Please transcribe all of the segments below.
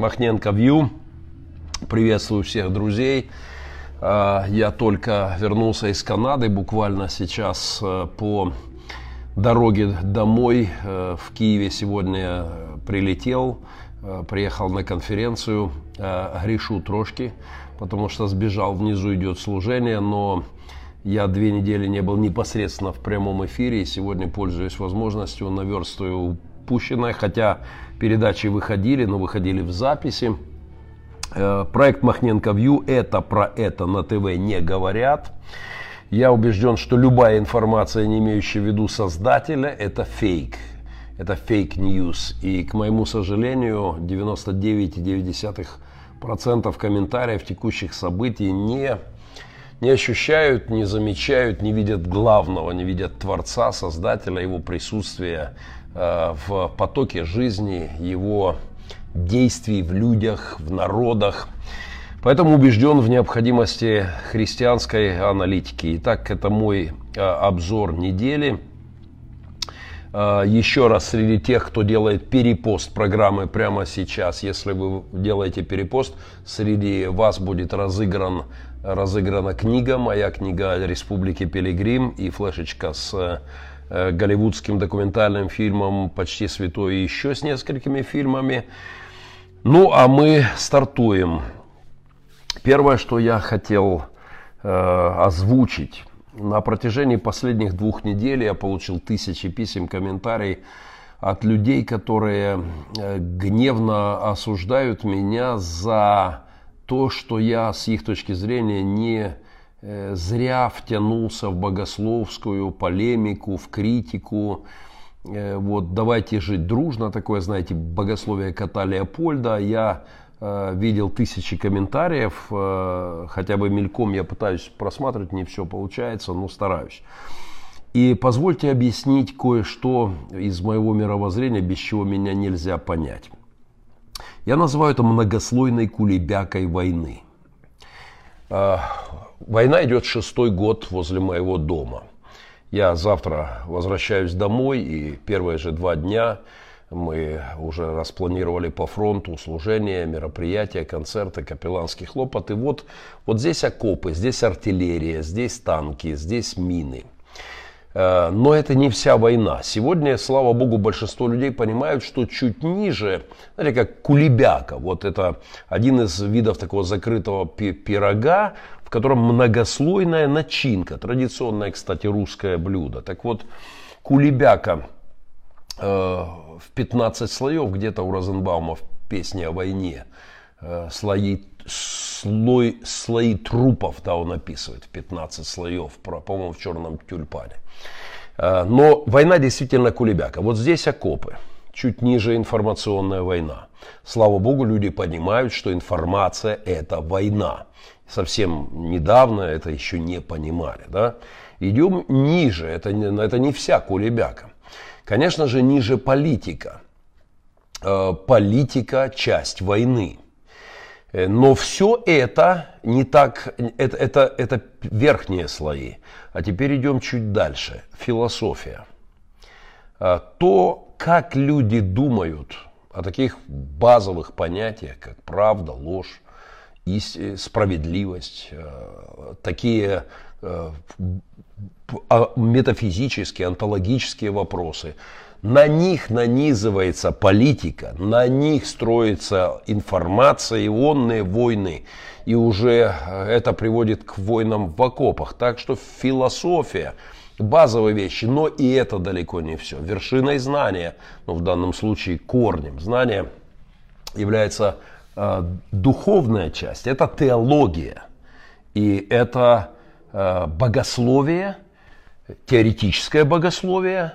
Махненко Вью. Приветствую всех друзей. А, я только вернулся из Канады, буквально сейчас э, по дороге домой э, в Киеве сегодня прилетел, э, приехал на конференцию, грешу трошки, потому что сбежал, внизу идет служение, но я две недели не был непосредственно в прямом эфире, и сегодня, пользуясь возможностью, наверстываю упущенное, хотя передачи выходили, но выходили в записи. Э, проект Махненко Вью это про это на ТВ не говорят. Я убежден, что любая информация, не имеющая в виду создателя, это фейк. Это фейк ньюс. И, к моему сожалению, 99,9% комментариев текущих событий не, не ощущают, не замечают, не видят главного, не видят Творца, Создателя, Его присутствия в потоке жизни, его действий в людях, в народах. Поэтому убежден в необходимости христианской аналитики. Итак, это мой э, обзор недели. Э, еще раз, среди тех, кто делает перепост программы прямо сейчас, если вы делаете перепост, среди вас будет разыгран, разыграна книга, моя книга «Республики Пилигрим» и флешечка с Э, голливудским документальным фильмом «Почти святой» и еще с несколькими фильмами. Ну, а мы стартуем. Первое, что я хотел э, озвучить. На протяжении последних двух недель я получил тысячи писем, комментариев от людей, которые э, гневно осуждают меня за то, что я с их точки зрения не Э, зря втянулся в богословскую полемику, в критику. Э, вот давайте жить дружно, такое, знаете, богословие кота Леопольда. Я э, видел тысячи комментариев, хотя бы мельком я пытаюсь просматривать, не все получается, но стараюсь. И позвольте объяснить кое-что из моего мировоззрения, без чего меня нельзя понять. Я называю это многослойной кулебякой войны. Война идет шестой год возле моего дома. Я завтра возвращаюсь домой, и первые же два дня мы уже распланировали по фронту служения, мероприятия, концерты, капелланский хлопот. И вот, вот здесь окопы, здесь артиллерия, здесь танки, здесь мины. Э, но это не вся война. Сегодня, слава богу, большинство людей понимают, что чуть ниже, знаете, как кулебяка, вот это один из видов такого закрытого пирога, в котором многослойная начинка. Традиционное, кстати, русское блюдо. Так вот, кулебяка э, в 15 слоев, где-то у Розенбаума в песне о войне, э, слои, слой, слои трупов, да, он описывает, в 15 слоев, по-моему, в черном тюльпане. Э, но война действительно кулебяка. Вот здесь окопы, чуть ниже информационная война. Слава богу, люди понимают, что информация – это война совсем недавно это еще не понимали. Да? Идем ниже, это, это не вся кулебяка. Конечно же, ниже политика. Э, политика – часть войны. Э, но все это не так, это, это, это верхние слои. А теперь идем чуть дальше. Философия. Э, то, как люди думают о таких базовых понятиях, как правда, ложь, Э, справедливость, э, такие э, а, метафизические, онтологические вопросы. На них нанизывается политика, на них строится информация, ионные войны. И уже это приводит к войнам в окопах. Так что философия, базовые вещи, но и это далеко не все. Вершиной знания, ну в данном случае корнем знания, является духовная часть – это теология. И это э, богословие, теоретическое богословие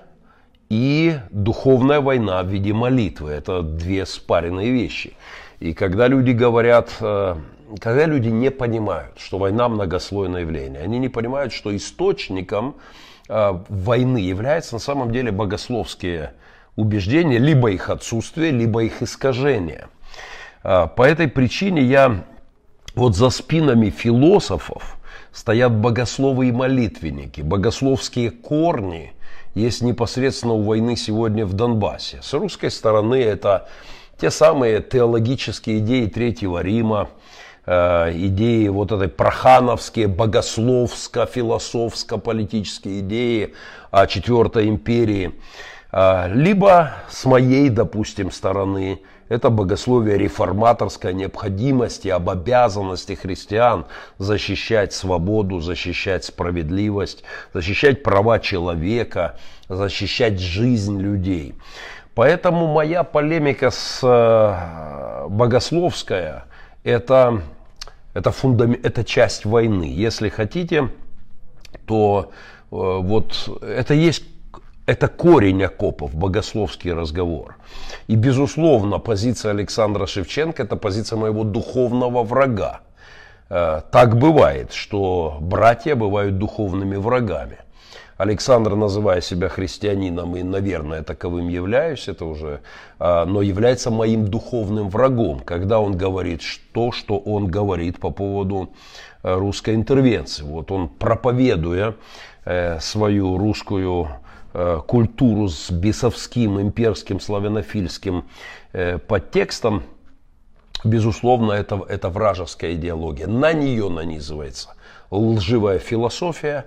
и духовная война в виде молитвы. Это две спаренные вещи. И когда люди говорят, э, когда люди не понимают, что война многослойное явление, они не понимают, что источником войны являются на самом деле богословские убеждения, либо их отсутствие, либо их искажение – по этой причине я вот за спинами философов стоят богословы и молитвенники. Богословские корни есть непосредственно у войны сегодня в Донбассе. С русской стороны это те самые теологические идеи Третьего Рима, э, идеи вот этой прохановские, богословско-философско-политические идеи Четвертой империи, э, либо с моей, допустим, стороны – это богословие реформаторской необходимости, об обязанности христиан защищать свободу, защищать справедливость, защищать права человека, защищать жизнь людей. Поэтому моя полемика с э, богословская это, это, фундам, это часть войны. Если хотите, то э, вот это есть это корень окопов, богословский разговор. И, безусловно, позиция Александра Шевченко – это позиция моего духовного врага. Э, так бывает, что братья бывают духовными врагами. Александр, называя себя христианином, и, наверное, таковым являюсь, это уже, э, но является моим духовным врагом, когда он говорит то, что он говорит по поводу э, русской интервенции. Вот он, проповедуя свою русскую культуру с бесовским, имперским, славянофильским э, подтекстом, безусловно, это, это вражеская идеология. На нее нанизывается лживая философия,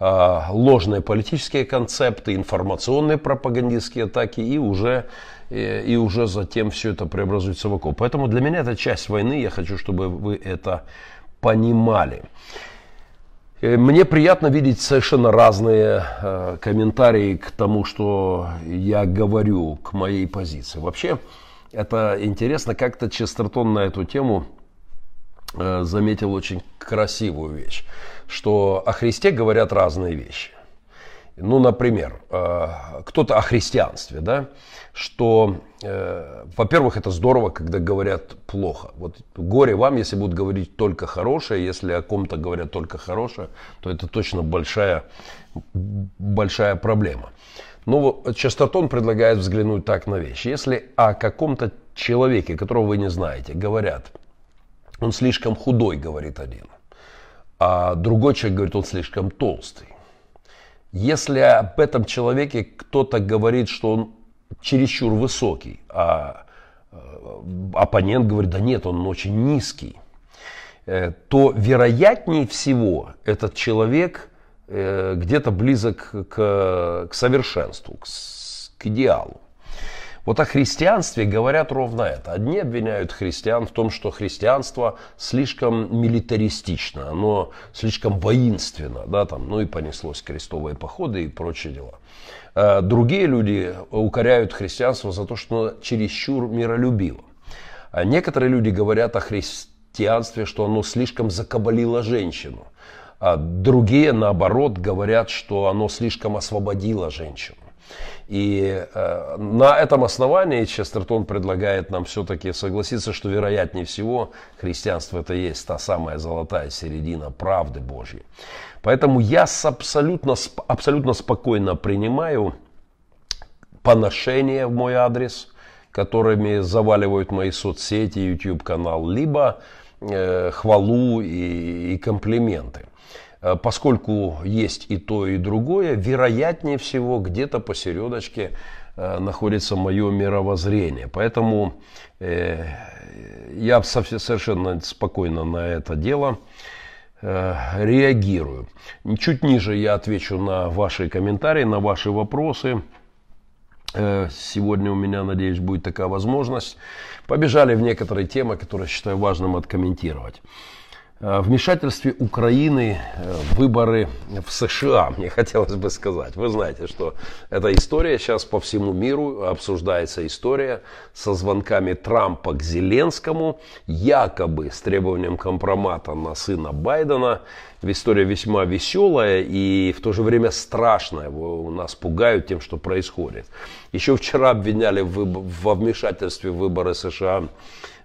э, ложные политические концепты, информационные пропагандистские атаки и уже, и уже затем все это преобразуется в окоп. Поэтому для меня это часть войны, я хочу, чтобы вы это понимали. Э, мне приятно видеть совершенно разные э, комментарии к тому, что я говорю, к моей позиции. Вообще, это интересно, как-то Честертон на эту тему э, заметил очень красивую вещь, что о Христе говорят разные вещи. Ну, например, э, кто-то о христианстве, да, что, э, во-первых, это здорово, когда говорят плохо. Вот горе вам, если будут говорить только хорошее, если о ком-то говорят только хорошее, то это точно большая, большая проблема. Но Честертон предлагает взглянуть так на вещи. Если о каком-то человеке, которого вы не знаете, говорят, он слишком худой, говорит один, а другой человек говорит, он слишком толстый если об этом человеке кто-то говорит, что он чересчур высокий, а э, оппонент говорит, да нет, он очень низкий, э, то вероятнее всего этот человек э, где-то близок к, к совершенству, к, к идеалу. Вот о христианстве говорят ровно это. Одни обвиняют христиан в том, что христианство слишком милитаристично, оно слишком воинственно, да, там, ну и понеслось крестовые походы и прочие дела. А другие люди укоряют христианство за то, что оно чересчур миролюбиво. А некоторые люди говорят о христианстве, что оно слишком закабалило женщину. А другие, наоборот, говорят, что оно слишком освободило женщину. И э, на этом основании Честертон предлагает нам все-таки согласиться, что вероятнее всего христианство это есть та самая золотая середина правды Божьей. Поэтому я абсолютно, абсолютно спокойно принимаю поношения в мой адрес, которыми заваливают мои соцсети, YouTube канал, либо э, хвалу и, и комплименты. Э, поскольку есть и то, и другое, вероятнее всего где-то посередочке э, находится мое мировоззрение. Поэтому э, я совершенно спокойно на это дело реагирую. Чуть ниже я отвечу на ваши комментарии, на ваши вопросы. Сегодня у меня, надеюсь, будет такая возможность. Побежали в некоторые темы, которые считаю важным откомментировать. Э, вмешательстве Украины э, в выборы в США, мне хотелось бы сказать. Вы знаете, что эта история сейчас по всему миру обсуждается история со звонками Трампа к Зеленскому, якобы с требованием компромата на сына Байдена. История весьма веселая и в то же время страшная. У нас пугают тем, что происходит. Еще вчера обвиняли во вмешательстве в выборы США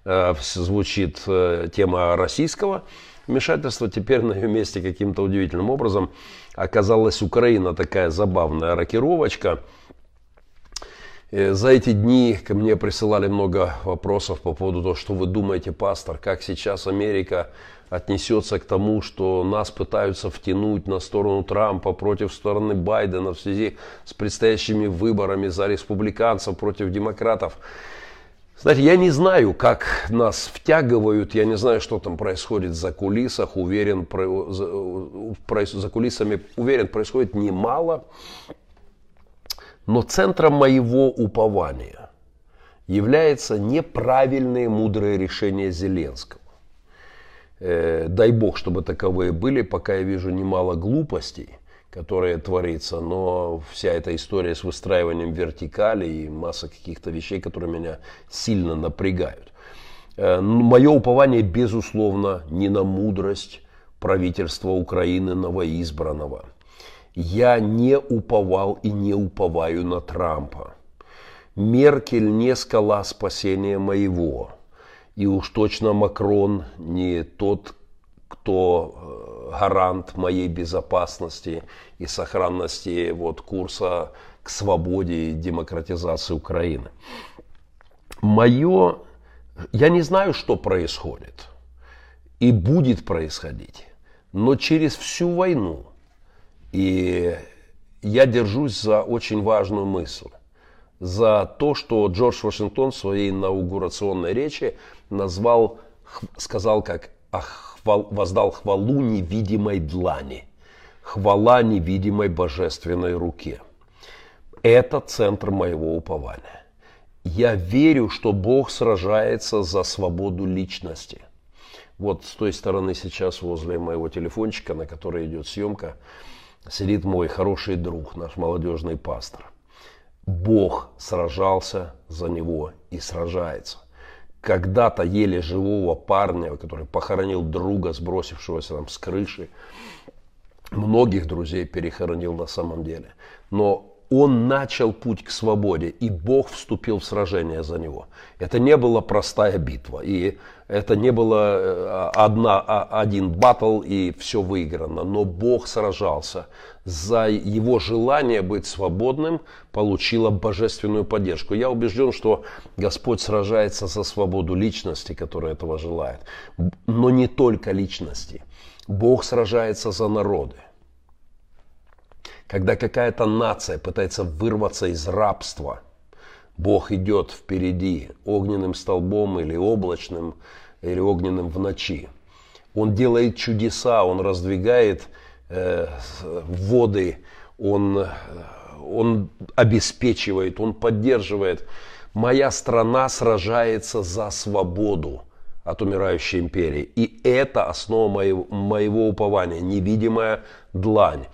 звучит э, тема российского вмешательства. Теперь на ее месте каким-то удивительным образом оказалась Украина, такая забавная рокировочка. Э, за эти дни ко мне присылали много вопросов по поводу того, что вы думаете, пастор, как сейчас Америка отнесется к тому, что нас пытаются втянуть на сторону Трампа против стороны Байдена в связи с предстоящими выборами за республиканцев против демократов. Знаете, я не знаю, как нас втягивают, я не знаю, что там происходит за кулисах, уверен, про, за, за кулисами, уверен, происходит немало. Но центром моего упования является неправильные мудрые решения Зеленского. Э, дай бог, чтобы таковые были, пока я вижу немало глупостей которое творится, но вся эта история с выстраиванием вертикали и масса каких-то вещей, которые меня сильно напрягают. Э, Мое упование, безусловно, не на мудрость правительства Украины новоизбранного. Я не уповал и не уповаю на Трампа. Меркель не скала спасения моего. И уж точно Макрон не тот, кто э, гарант моей безопасности и сохранности вот, курса к свободе и демократизации Украины. Мое, я не знаю, что происходит и будет происходить, но через всю войну, и я держусь за очень важную мысль, за то, что Джордж Вашингтон в своей инаугурационной речи назвал, сказал как ах хвал, воздал хвалу невидимой длани, хвала невидимой божественной руке. Это центр моего упования. Я верю, что Бог сражается за свободу личности. Вот с той стороны сейчас возле моего телефончика, на которой идет съемка, сидит мой хороший друг, наш молодежный пастор. Бог сражался за него и сражается когда-то еле живого парня, который похоронил друга, сбросившегося там с крыши. Многих друзей перехоронил на самом деле. Но он начал путь к свободе, и Бог вступил в сражение за него. Это не была простая битва, и это не было э, одна, а, один батл, и все выиграно. Но Бог сражался за его желание быть свободным, получило божественную поддержку. Я убежден, что Господь сражается за свободу личности, которая этого желает. Но не только личности. Бог сражается за народы. Когда какая-то нация пытается вырваться из рабства, Бог идет впереди огненным столбом или облачным, или огненным в ночи. Он делает чудеса, он раздвигает э, воды, он, он обеспечивает, он поддерживает. Моя страна сражается за свободу от умирающей империи. И это основа моего, моего упования, невидимая длань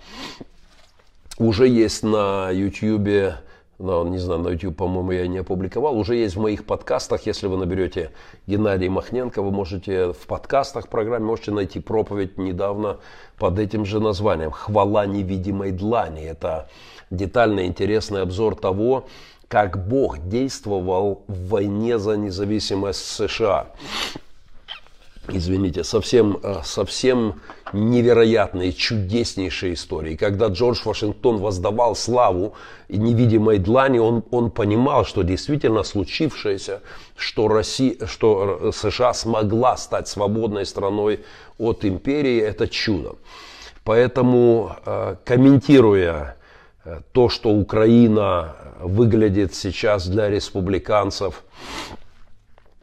уже есть на YouTube, ну, не знаю, на YouTube, по-моему, я не опубликовал, уже есть в моих подкастах, если вы наберете Геннадий Махненко, вы можете в подкастах программе можете найти проповедь недавно под этим же названием «Хвала невидимой длани». Это детальный интересный обзор того, как Бог действовал в войне за независимость США извините, совсем, э, совсем невероятные, чудеснейшие истории. Когда Джордж Вашингтон воздавал славу невидимой длани, он, он понимал, что действительно случившееся, что, Россия, что США смогла стать свободной страной от империи, это чудо. Поэтому, э, комментируя э, то, что Украина выглядит сейчас для республиканцев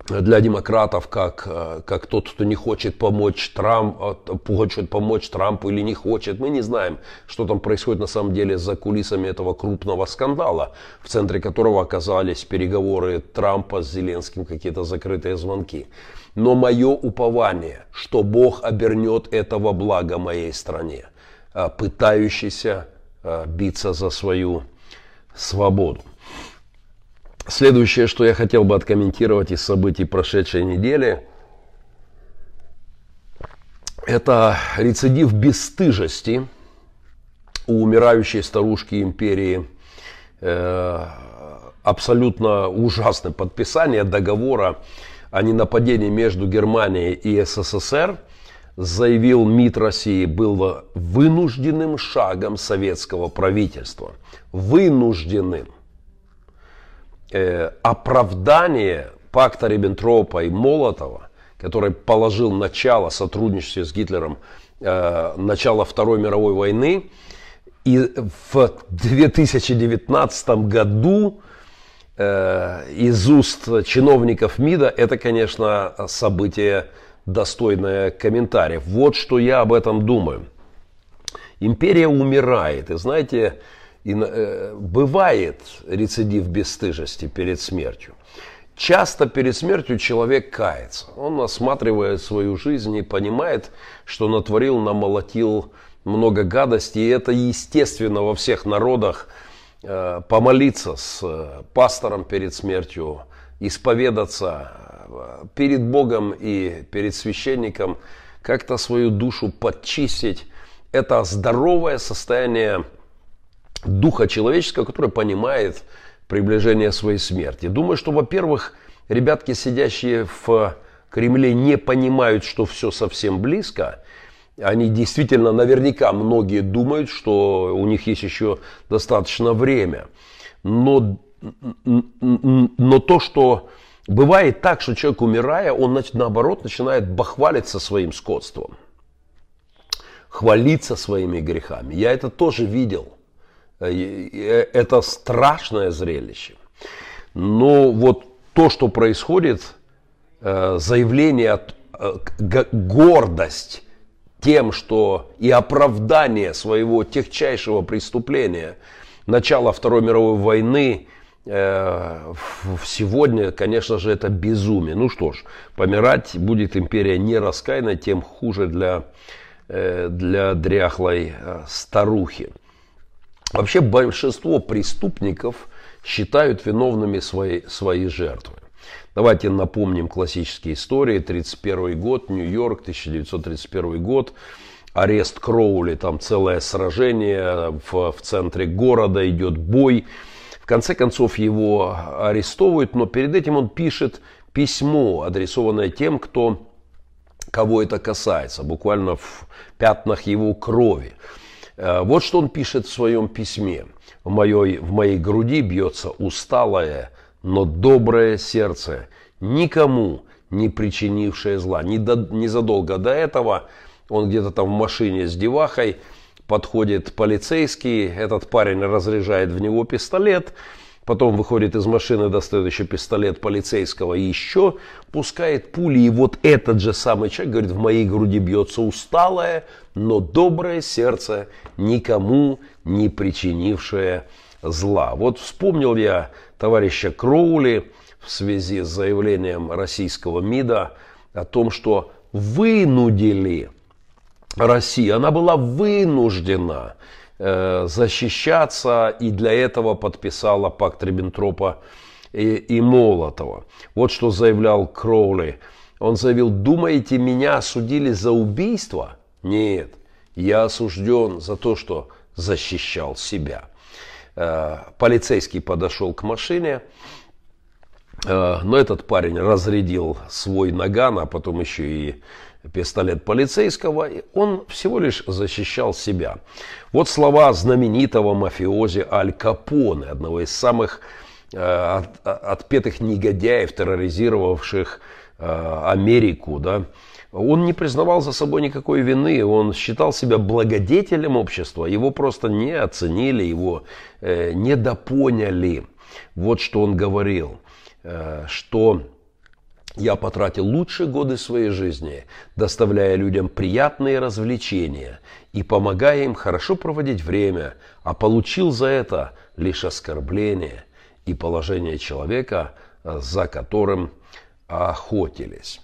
для демократов как, э, как тот, кто не хочет помочь Трампу, хочет помочь Трампу или не хочет. Мы не знаем, что там происходит на самом деле за кулисами этого крупного скандала, в центре которого оказались переговоры Трампа с Зеленским, какие-то закрытые звонки. Но мое упование, что Бог обернет этого блага моей стране, э, пытающейся э, биться за свою свободу. Следующее, что я хотел бы откомментировать из событий прошедшей недели, это рецидив бесстыжести у умирающей старушки империи. Э, абсолютно ужасное подписание договора о ненападении между Германией и СССР, заявил МИД России, был вынужденным шагом советского правительства. Вынужденным э, оправдание пакта Риббентропа и Молотова, который положил начало сотрудничеству с Гитлером, э, начало Второй мировой войны, и в 2019 году э, из уст чиновников МИДа, это, конечно, событие достойное комментариев. Вот что я об этом думаю. Империя умирает. И знаете, и, э, бывает рецидив бесстыжести перед смертью. Часто перед смертью человек кается. Он осматривает свою жизнь и понимает, что натворил, намолотил много гадостей. И это естественно во всех народах э, помолиться с э, пастором перед смертью, исповедаться э, перед Богом и перед священником, как-то свою душу подчистить. Это здоровое состояние духа человеческого, которое понимает, приближение своей смерти. Думаю, что, во-первых, ребятки, сидящие в Кремле, не понимают, что все совсем близко. Они действительно, наверняка, многие думают, что у них есть еще достаточно время. Но, но то, что бывает так, что человек, умирая, он, наоборот, начинает бахвалиться своим скотством. Хвалиться своими грехами. Я это тоже видел. Э, это страшное зрелище. Но вот то, что происходит, э, заявление, э, гордость тем, что и оправдание своего техчайшего преступления начала Второй мировой войны сегодня, конечно же, это безумие. Ну что ж, помирать будет империя не раскаянной, тем хуже для, для дряхлой старухи. Вообще большинство преступников считают виновными свои, свои жертвы. Давайте напомним классические истории. 1931 год, Нью-Йорк, 1931 год. Арест Кроули, там целое сражение в, в центре города, идет бой. В конце концов его арестовывают, но перед этим он пишет письмо, адресованное тем, кто, кого это касается, буквально в пятнах его крови. Э, вот что он пишет в своем письме. В моей, в моей груди бьется усталое, но доброе сердце, никому не причинившее зла. Незадолго до этого он где-то там в машине с девахой, подходит полицейский, этот парень разряжает в него пистолет, Потом выходит из машины, достает еще пистолет полицейского и еще пускает пули. И вот этот же самый человек говорит, в моей груди бьется усталое, но доброе сердце, никому не причинившее зла. Вот вспомнил я товарища Кроули в связи с заявлением российского МИДа о том, что вынудили Россию, она была вынуждена защищаться, и для этого подписала пакт Риббентропа и, и Молотова. Вот что заявлял Кроули. Он заявил, думаете, меня осудили за убийство? Нет, я осужден за то, что защищал себя. Э, полицейский подошел к машине, э, но этот парень разрядил свой наган, а потом еще и пистолет полицейского, он всего лишь защищал себя. Вот слова знаменитого мафиози Аль Капоне, одного из самых э, отпетых негодяев, терроризировавших э, Америку. Да? Он не признавал за собой никакой вины, он считал себя благодетелем общества, его просто не оценили, его э, недопоняли. Вот что он говорил, э, что я потратил лучшие годы своей жизни, доставляя людям приятные развлечения и помогая им хорошо проводить время, а получил за это лишь оскорбление и положение человека, за которым охотились.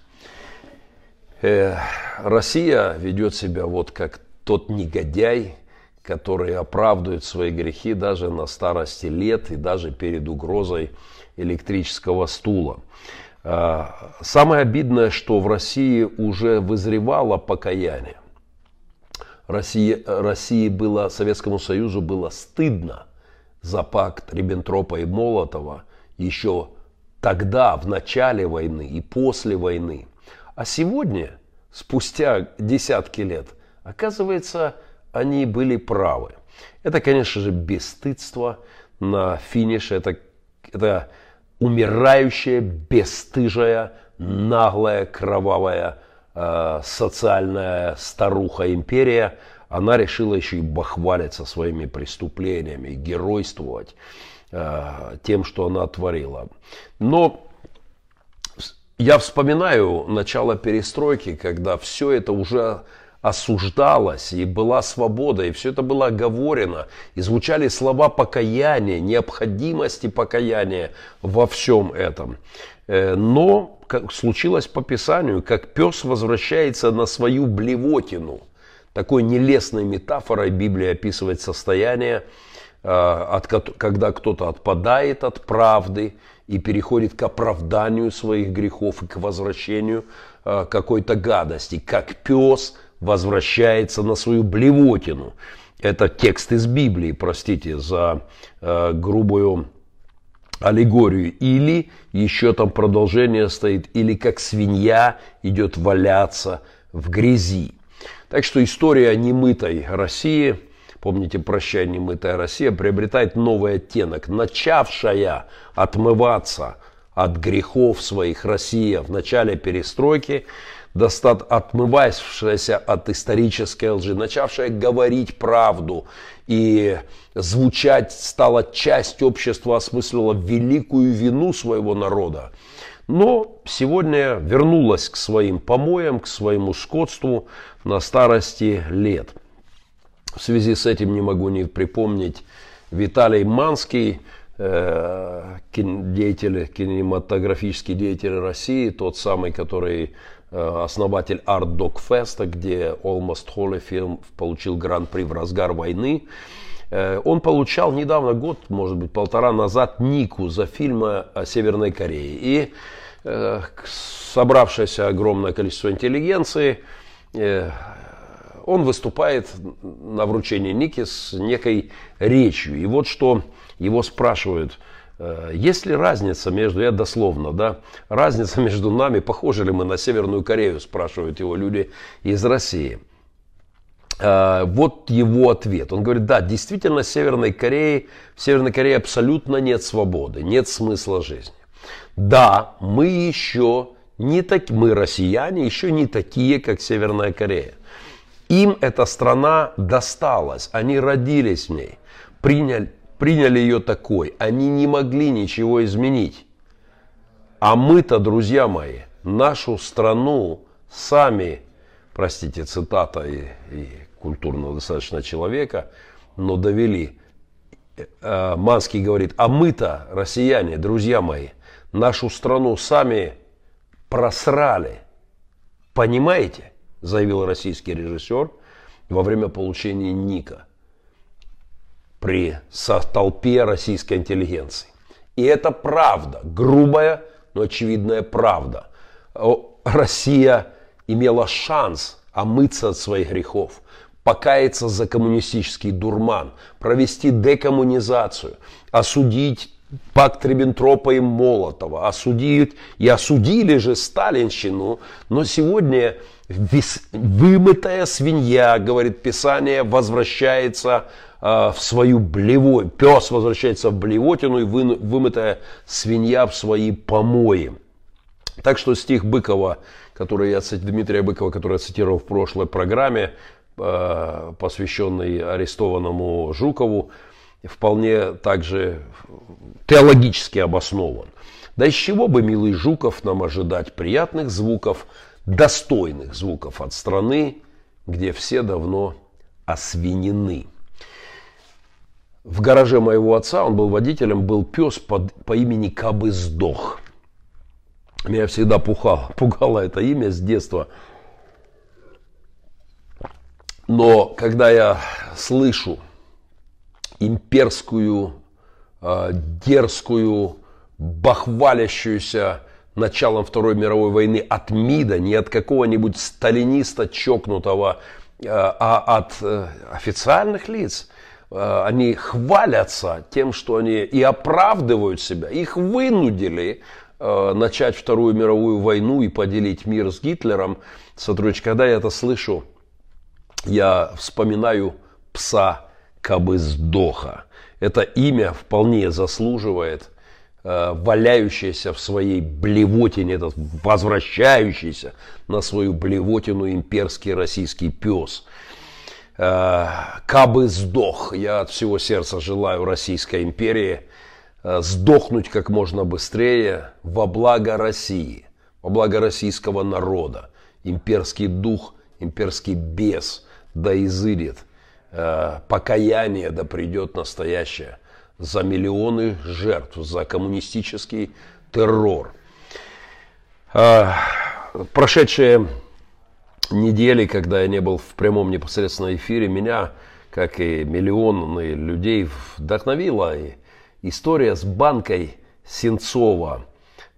Э, Россия ведет себя вот как тот негодяй, который оправдывает свои грехи даже на старости лет и даже перед угрозой электрического стула. А, самое обидное, что в России уже вызревало покаяние. России, России было, Советскому Союзу было стыдно за пакт Риббентропа и Молотова еще тогда, в начале войны и после войны. А сегодня, спустя десятки лет, оказывается, они были правы. Это, конечно же, бесстыдство на финише. Это, это умирающая, бесстыжая, наглая, кровавая э, социальная старуха-империя, она решила еще и бахвалиться своими преступлениями, геройствовать. э, тем, что она творила. Но я вспоминаю начало перестройки, когда все это уже осуждалось, и была свобода, и все это было оговорено, и звучали слова покаяния, необходимости покаяния во всем этом. Э, но как случилось по Писанию, как пес возвращается на свою блевотину. Такой нелестной метафорой Библия описывает состояние, э, когда кто-то отпадает от правды и переходит к оправданию своих грехов и к возвращению э, какой-то гадости, как пес возвращается на свою блевотину. Это текст из Библии, простите за э, грубую аллегорию. Или еще там продолжение стоит, или как свинья идет валяться в грязи. Так что история немытой России, помните, прощай, немытая Россия, приобретает новый оттенок. Начавшая отмываться от грехов своих Россия в начале перестройки – достат, отмывавшаяся от исторической лжи, начавшая говорить правду и звучать стала часть общества, осмыслила великую вину своего народа. Но сегодня вернулась к своим помоям, к своему скотству на старости лет. В связи с этим не могу не припомнить Виталий Манский, э, деятель, кинематографический деятель России, тот самый, который основатель Art Dog Fest, где Almost Holy фильм получил гран-при в разгар войны. Э, он получал недавно, год, может быть, полтора назад, Нику за фильмы о Северной Корее. И э, собравшееся огромное количество интеллигенции, он выступает на вручении Ники с некой речью. И вот что его спрашивают – Э, есть ли разница между, я дословно, да, разница между нами, похожи ли мы на Северную Корею, спрашивают его люди из России. Э, вот его ответ. Он говорит, да, действительно, Северной Корее, в Северной Корее абсолютно нет свободы, нет смысла жизни. Да, мы еще не так, мы россияне еще не такие, как Северная Корея. Им эта страна досталась, они родились в ней, приняли, приняли ее такой. Они не могли ничего изменить. А мы-то, друзья мои, нашу страну сами, простите, цитата и, и культурного достаточно человека, но довели. Э, Манский говорит, а мы-то, россияне, друзья мои, нашу страну сами просрали. Понимаете? Заявил российский режиссер во время получения Ника – при толпе российской интеллигенции. И это правда, грубая, но очевидная правда. Россия имела шанс омыться от своих грехов, покаяться за коммунистический дурман, провести декоммунизацию, осудить пакт Риббентропа и Молотова, осудить и осудили же сталинщину, но сегодня вымытая свинья, говорит Писание, возвращается в свою блево, пес возвращается в блевотину и вы, вымытая свинья в свои помои. Так что стих Быкова, который я, Дмитрия Быкова, который я цитировал в прошлой программе, а, посвященный арестованному Жукову, вполне также теологически обоснован. Да из чего бы, милый Жуков, нам ожидать приятных звуков, достойных звуков от страны, где все давно освинены. В гараже моего отца, он был водителем, был пес под, по имени Кабы Сдох. Меня всегда пугало, пугало это имя с детства. Но когда я слышу имперскую, э, дерзкую, бахвалящуюся началом Второй мировой войны от МИДа, не от какого-нибудь сталиниста чокнутого, э, а от э, официальных лиц – они хвалятся тем, что они и оправдывают себя. Их вынудили э, начать Вторую мировую войну и поделить мир с Гитлером. Сотрудничек, когда я это слышу, я вспоминаю пса Кабыздоха. Это имя вполне заслуживает э, валяющийся в своей блевотине, этот возвращающийся на свою блевотину имперский российский пес – Э, кабы сдох. Я от всего сердца желаю Российской империи э, сдохнуть как можно быстрее во благо России, во благо российского народа. Имперский дух, имперский бес да изырит, э, покаяние да придет настоящее за миллионы жертв, за коммунистический террор. Э, прошедшие недели, когда я не был в прямом непосредственном эфире, меня, как и миллионы людей, вдохновила история с банкой Сенцова.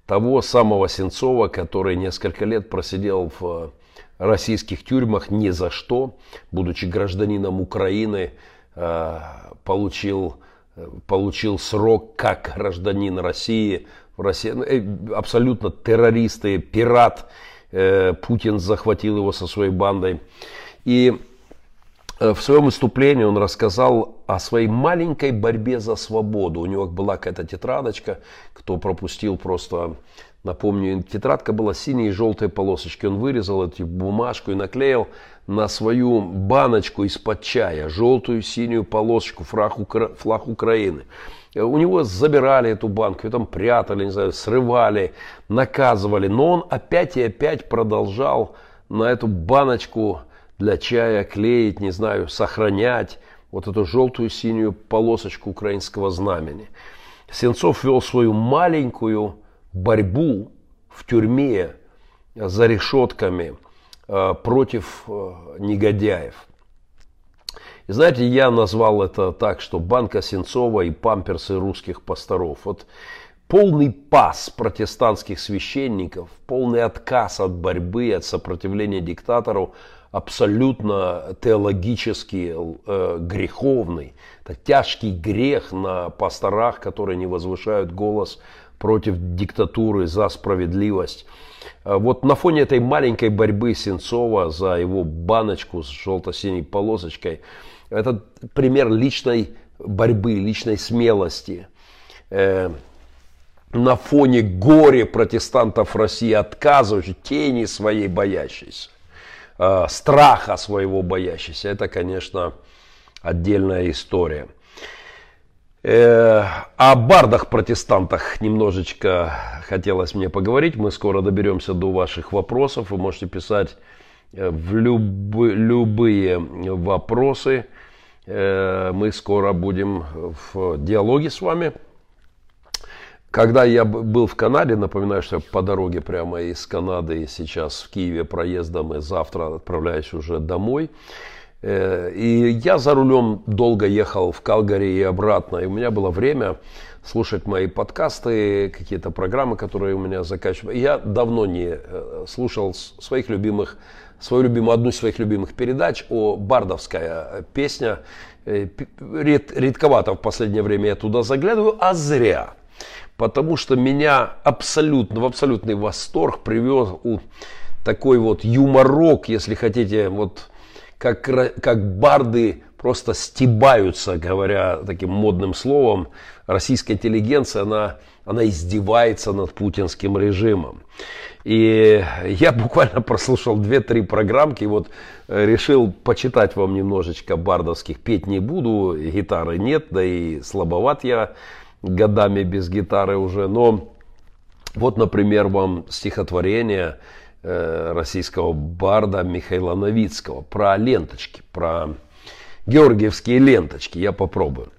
Того самого Сенцова, который несколько лет просидел в российских тюрьмах ни за что, будучи гражданином Украины, э, получил, получил срок как гражданин России. В России э, абсолютно террористы, пират, Э, Путин захватил его со своей бандой. И э, в своем выступлении он рассказал о своей маленькой борьбе за свободу. У него была какая-то тетрадочка, кто пропустил просто, напомню, тетрадка была синей и желтой полосочки. Он вырезал эту бумажку и наклеил на свою баночку из-под чая желтую синюю полосочку, флаг, Укра... флаг Украины. У него забирали эту банку, ее там прятали, не знаю, срывали, наказывали. Но он опять и опять продолжал на эту баночку для чая клеить, не знаю, сохранять вот эту желтую синюю полосочку украинского знамени. Сенцов вел свою маленькую борьбу в тюрьме за решетками э, против э, негодяев. И знаете, я назвал это так, что банка Сенцова и памперсы русских пасторов. Вот полный пас протестантских священников, полный отказ от борьбы, от сопротивления диктатору, абсолютно теологически э, греховный. Это тяжкий грех на пасторах, которые не возвышают голос против диктатуры за справедливость. Э, вот на фоне этой маленькой борьбы Сенцова за его баночку с желто-синей полосочкой – это пример личной борьбы, личной смелости. Э, на фоне горя протестантов России, отказывающих, тени своей боящейся, э, страха своего боящейся. Это, конечно, отдельная история. Э, о бардах-протестантах немножечко хотелось мне поговорить. Мы скоро доберемся до ваших вопросов. Вы можете писать в люб, любые вопросы. Э, мы скоро будем в диалоге с вами. Когда я был в Канаде, напоминаю, что я по дороге прямо из Канады сейчас в Киеве проездом и завтра отправляюсь уже домой. Э, и я за рулем долго ехал в Калгари и обратно. И у меня было время слушать мои подкасты, какие-то программы, которые у меня заканчиваются. Я давно не э, слушал своих любимых свою любимую, одну из своих любимых передач, о бардовская песня. Э, ред, редковато в последнее время я туда заглядываю, а зря. Потому что меня абсолютно, в абсолютный восторг привез такой вот юморок, если хотите, вот как, как барды просто стебаются, говоря таким модным словом. Российская интеллигенция, она, она издевается над путинским режимом. И я буквально прослушал 2-3 программки, вот э, решил почитать вам немножечко бардовских. Петь не буду, гитары нет, да и слабоват я годами без гитары уже. Но вот, например, вам стихотворение э, российского барда Михаила Новицкого про ленточки, про георгиевские ленточки. Я попробую.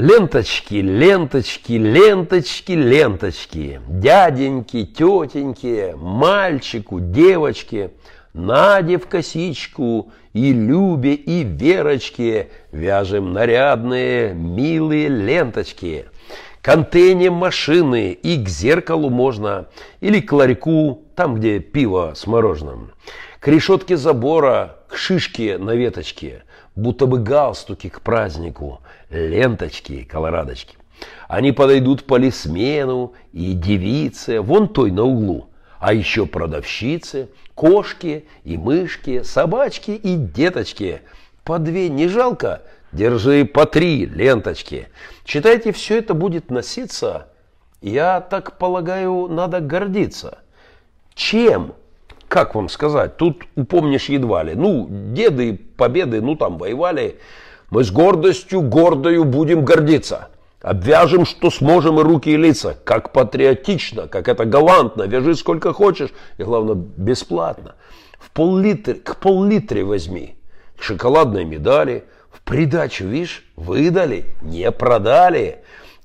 Ленточки, ленточки, ленточки, ленточки, дяденьки, тетеньки, мальчику, девочке, Наде в косичку и Любе и Верочке вяжем нарядные, милые ленточки. К антенне машины и к зеркалу можно, или к ларьку, там, где пиво с мороженым. К решетке забора, к шишке на веточке, будто бы галстуки к празднику, ленточки, колорадочки. Они подойдут полисмену и девице, вон той на углу, а еще продавщице, кошки и мышки, собачки и деточки. По две не жалко? Держи по три ленточки. Читайте, все это будет носиться. Я так полагаю, надо гордиться. Чем? Как вам сказать? Тут упомнишь едва ли. Ну, деды победы, ну там воевали. Мы с гордостью гордою будем гордиться. Обвяжем, что сможем и руки и лица. Как патриотично, как это галантно. Вяжи сколько хочешь. И главное, бесплатно. В пол-литре, к пол-литре возьми. К шоколадной медали. В придачу, видишь, выдали, не продали.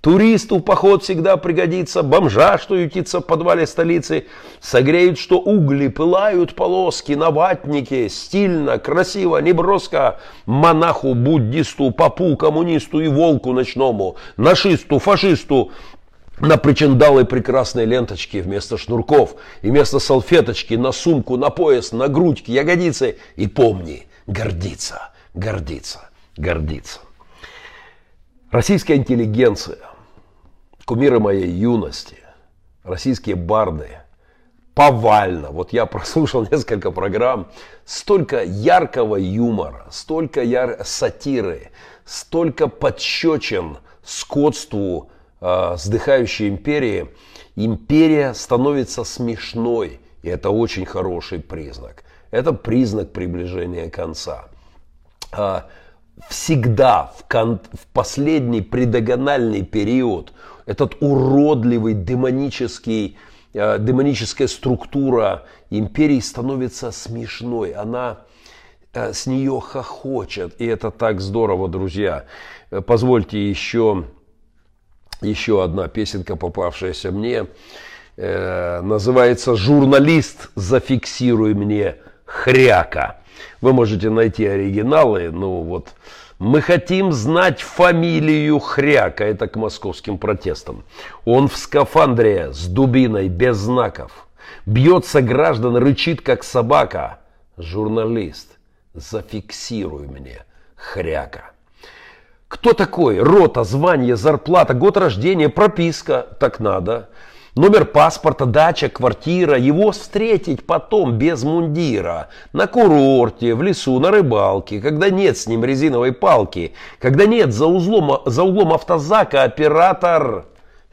Туристу поход всегда пригодится, бомжа, что ютится в подвале столицы, согреют, что угли пылают полоски на ватнике, стильно, красиво, неброско, монаху, буддисту, попу, коммунисту и волку ночному, нашисту, фашисту, на причиндалы прекрасные ленточки вместо шнурков и вместо салфеточки на сумку, на пояс, на грудь, к ягодице. И помни, гордиться, гордиться, гордиться. Российская интеллигенция – кумиры моей юности, российские барды, повально, вот я прослушал несколько программ, столько яркого юмора, столько яр... сатиры, столько подщечин скотству э, сдыхающей империи, империя становится смешной, и это очень хороший признак. Это признак приближения конца. А, всегда в, кон... в последний предогональный период этот уродливый демонический, э, демоническая структура империи становится смешной. Она э, с нее хохочет. И это так здорово, друзья. Э, позвольте еще, еще одна песенка, попавшаяся мне. Называется «Журналист, зафиксируй мне хряка». Вы можете найти оригиналы, ну вот мы хотим знать фамилию Хряка, это к московским протестам. Он в скафандре с дубиной без знаков. Бьется граждан, рычит как собака. Журналист, зафиксируй мне Хряка. Кто такой? Рота, звание, зарплата, год рождения, прописка. Так надо. Номер паспорта, дача, квартира. Его встретить потом без мундира. На курорте, в лесу, на рыбалке. Когда нет с ним резиновой палки. Когда нет за, узлом, за углом автозака оператор.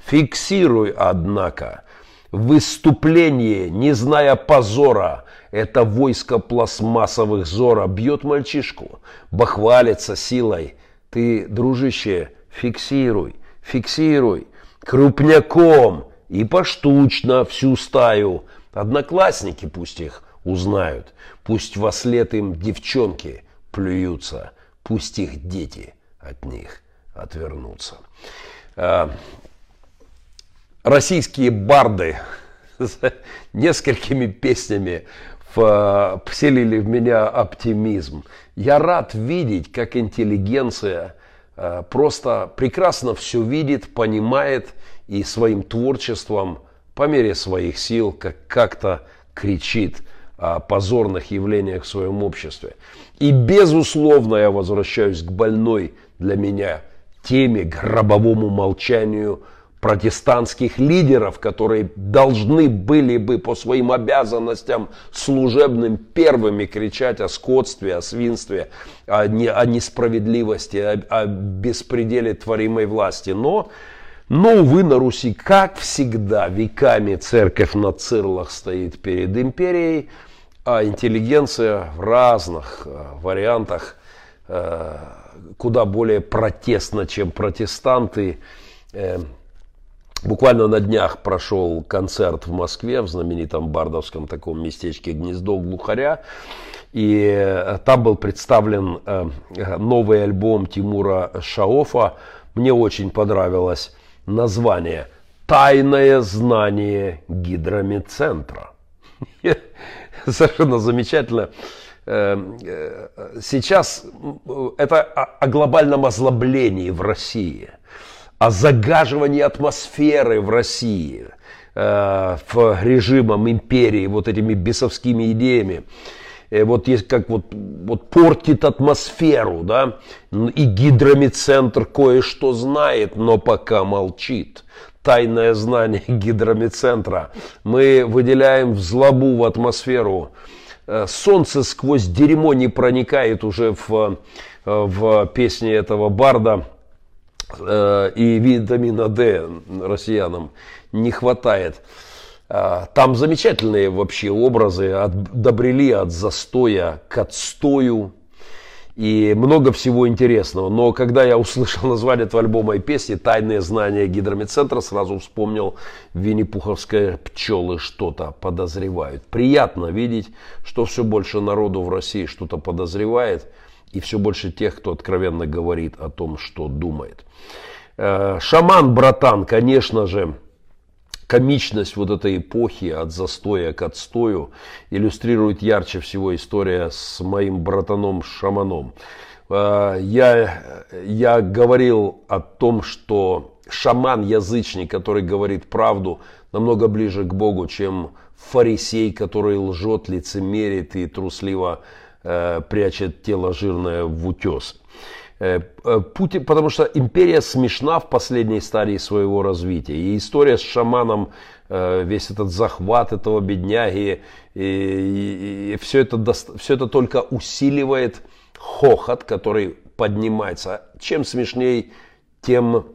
Фиксируй, однако. Выступление, не зная позора. Это войско пластмассовых зора бьет мальчишку. Бахвалится силой. Ты, дружище, фиксируй, фиксируй. Крупняком и поштучно всю стаю. Одноклассники пусть их узнают, пусть во след им девчонки плюются, пусть их дети от них отвернутся. А, российские барды с несколькими песнями вселили в меня оптимизм. Я рад видеть, как интеллигенция а, просто прекрасно все видит, понимает и своим творчеством по мере своих сил как- как-то кричит о позорных явлениях в своем обществе. И безусловно я возвращаюсь к больной для меня теме, гробовому молчанию протестантских лидеров, которые должны были бы по своим обязанностям служебным первыми кричать о скотстве, о свинстве, о, не, о несправедливости, о, о беспределе творимой власти. Но но, увы, на Руси, как всегда, веками церковь на цирлах стоит перед империей, а интеллигенция в разных э, вариантах э, куда более протестна, чем протестанты. Э, буквально на днях прошел концерт в Москве, в знаменитом бардовском таком местечке «Гнездо глухаря». И там был представлен новый альбом Тимура Шаофа. Мне очень понравилось название «Тайное знание гидромедцентра». Совершенно замечательно. Э, э, сейчас это о глобальном озлоблении в России, о загаживании атмосферы в России, э, в режимом империи, вот этими бесовскими идеями. Э, вот есть как вот, вот портит атмосферу, да, и гидромедцентр кое-что знает, но пока молчит. Тайное знание гидромедцентра. Мы выделяем в злобу в атмосферу. Э, солнце сквозь дерьмо не проникает уже в, э, в песне этого барда. И витамина D россиянам не хватает. А, там замечательные вообще образы от, добрели от застоя к отстою. и много всего интересного. Но когда я услышал название этого альбома и песни «Тайные знания гидромедцентра», сразу вспомнил Винни-Пуховское «Пчелы что-то подозревают». Приятно видеть, что все больше народу в России что-то подозревает, и все больше тех, кто откровенно говорит о том, что думает. Э, Шаман, братан, конечно же, комичность вот этой эпохи от застоя к отстою иллюстрирует ярче всего история с моим братаном-шаманом. А, я, я говорил о том, что шаман-язычник, который говорит правду, намного ближе к Богу, чем фарисей, который лжет, лицемерит и трусливо э, прячет тело жирное в утес. Э, э, Путин, потому что империя смешна в последней стадии своего развития. И история с шаманом, э, весь этот захват этого бедняги, и, и, и все, это, все это только усиливает хохот, который поднимается. Чем смешней, тем,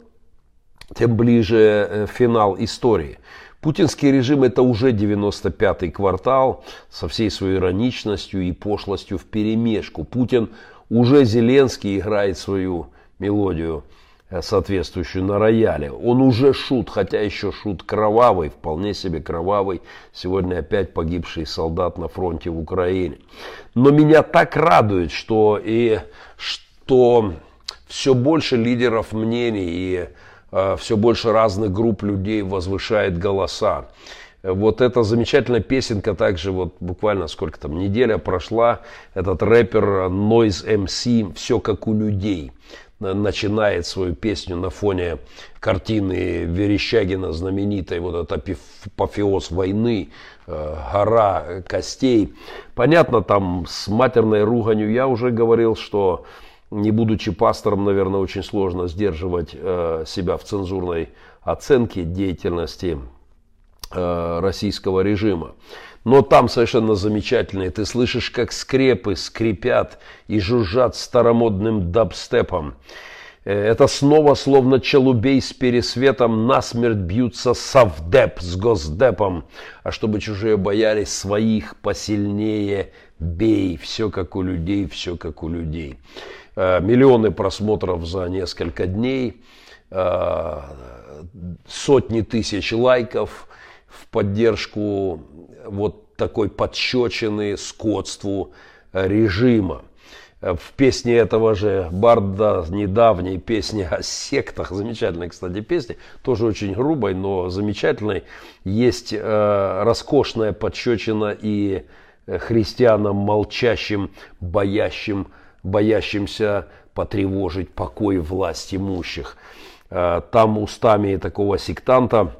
тем ближе финал истории. Путинский режим это уже 95-й квартал со всей своей ироничностью и пошлостью в перемешку. Путин уже Зеленский играет свою мелодию э, соответствующую на рояле. Он уже шут, хотя еще шут кровавый, вполне себе кровавый. Сегодня опять погибший солдат на фронте в Украине. Но меня так радует, что и что все больше лидеров мнений и э, все больше разных групп людей возвышает голоса. Вот эта замечательная песенка также вот буквально сколько там, неделя прошла, этот рэпер Noise MC «Все как у людей» начинает свою песню на фоне картины Верещагина знаменитой, вот этот апофеоз войны, э, гора костей. Понятно, там с матерной руганью я уже говорил, что не будучи пастором, наверное, очень сложно сдерживать э, себя в цензурной оценке деятельности российского режима. Но там совершенно замечательные. Ты слышишь, как скрепы скрипят и жужжат старомодным дабстепом. Э, это снова словно челубей с пересветом насмерть бьются совдеп с госдепом. А чтобы чужие боялись своих посильнее, бей. Все как у людей, все как у людей. Э, миллионы просмотров за несколько дней, сотни тысяч лайков – поддержку вот такой подщечины скотству режима. В песне этого же Барда, недавней песни о сектах, замечательной, кстати, песни, тоже очень грубой, но замечательной, есть э, роскошная подщечина и христианам молчащим, боящим, боящимся потревожить покой власть имущих. Э, там устами такого сектанта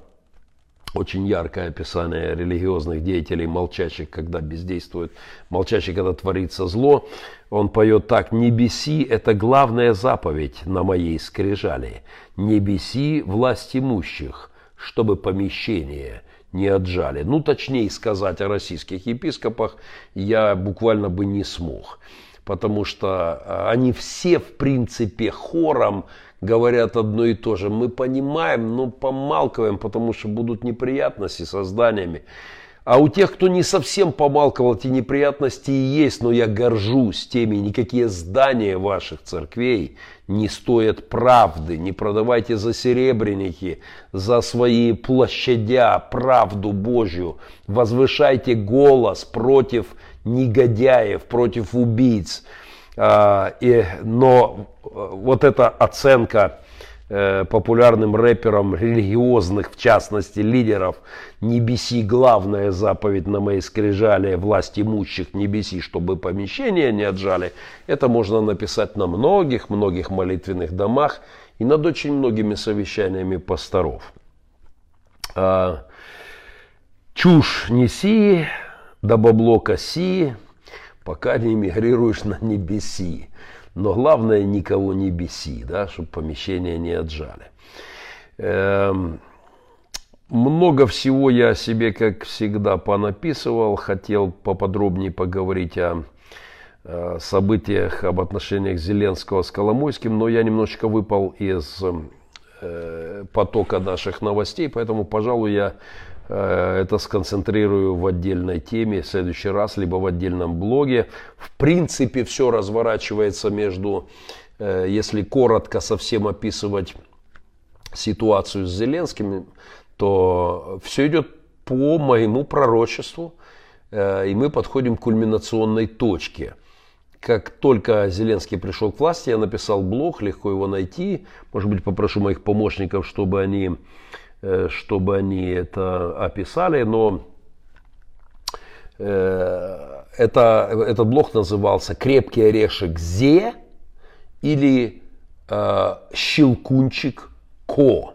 очень яркое описание религиозных деятелей, молчащих, когда бездействуют, молчащих, когда творится зло. Он поет так, «Не беси – это главная заповедь на моей скрижали. Не беси власть имущих, чтобы помещение не отжали». Ну, точнее сказать о российских епископах я буквально бы не смог, потому что а, они все, в принципе, хором – говорят одно и то же. Мы понимаем, но помалкиваем, потому что будут неприятности со зданиями. А у тех, кто не совсем помалковал, эти неприятности и есть, но я горжусь теми, никакие здания ваших церквей не стоят правды. Не продавайте за серебряники, за свои площадя правду Божью. Возвышайте голос против негодяев, против убийц. А, но вот эта оценка э, популярным рэперам религиозных, в частности, лидеров «Не беси, главная заповедь на моей скрижале, власть имущих не беси, чтобы помещения не отжали», это можно написать на многих-многих молитвенных домах и над очень многими совещаниями пасторов. А, чушь неси, да бабло коси, пока не эмигрируешь на небеси. Но главное, никого не беси, да, чтобы помещение не отжали. Эм, много всего я себе, как всегда, понаписывал. Хотел поподробнее поговорить о э, событиях, об отношениях Зеленского с Коломойским, но я немножечко выпал из э, потока наших новостей, поэтому, пожалуй, я это сконцентрирую в отдельной теме в следующий раз, либо в отдельном блоге. В принципе, все разворачивается между, э, если коротко совсем описывать ситуацию с Зеленским, то все идет по моему пророчеству, э, и мы подходим к кульминационной точке. Как только Зеленский пришел к власти, я написал блог, легко его найти. Может быть, попрошу моих помощников, чтобы они Э, чтобы они это описали, но э, это, этот блок назывался «Крепкий орешек Зе» или э, «Щелкунчик Ко».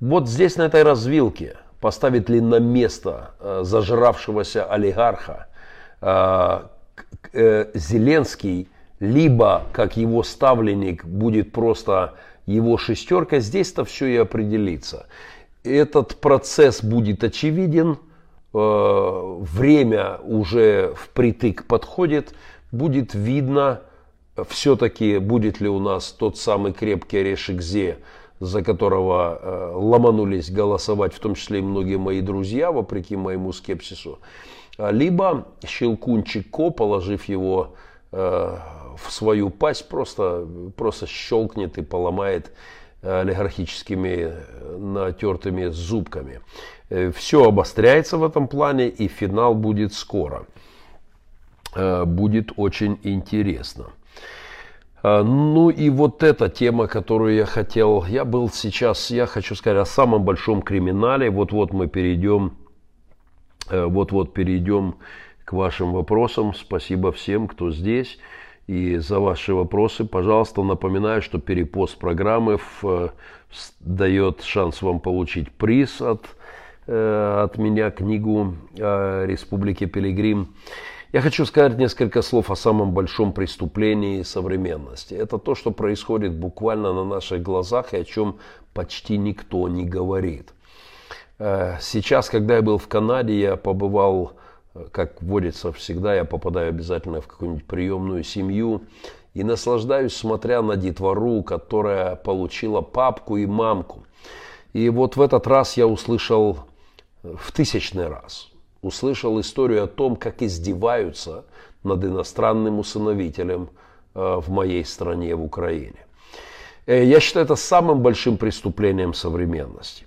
Вот здесь, на этой развилке, поставит ли на место зажравшегося олигарха Зеленский, либо, как его ставленник, будет просто его шестерка, здесь-то все и определится. Этот процесс будет очевиден, э, время уже впритык подходит, будет видно, все-таки будет ли у нас тот самый крепкий орешек Зе, за которого э, ломанулись голосовать, в том числе и многие мои друзья, вопреки моему скепсису, либо Щелкунчик Ко, положив его э, в свою пасть просто, просто щелкнет и поломает олигархическими натертыми зубками. Э, Все обостряется в этом плане, и финал будет скоро. Э, будет очень интересно. Э, ну и вот эта тема, которую я хотел, я был сейчас, я хочу сказать о самом большом криминале. Вот-вот мы перейдем, вот-вот перейдем к вашим вопросам. Спасибо всем, кто здесь и за ваши вопросы. Пожалуйста, напоминаю, что перепост программы в, э, дает шанс вам получить приз от, э, от меня, книгу о Республике Пилигрим. Я хочу сказать несколько слов о самом большом преступлении современности. Это то, что происходит буквально на наших глазах и о чем почти никто не говорит. Э, сейчас, когда я был в Канаде, я побывал как водится всегда, я попадаю обязательно в какую-нибудь приемную семью и наслаждаюсь, смотря на детвору, которая получила папку и мамку. И вот в этот раз я услышал в тысячный раз, услышал историю о том, как издеваются над иностранным усыновителем э, в моей стране, в Украине. Э, я считаю это самым большим преступлением современности.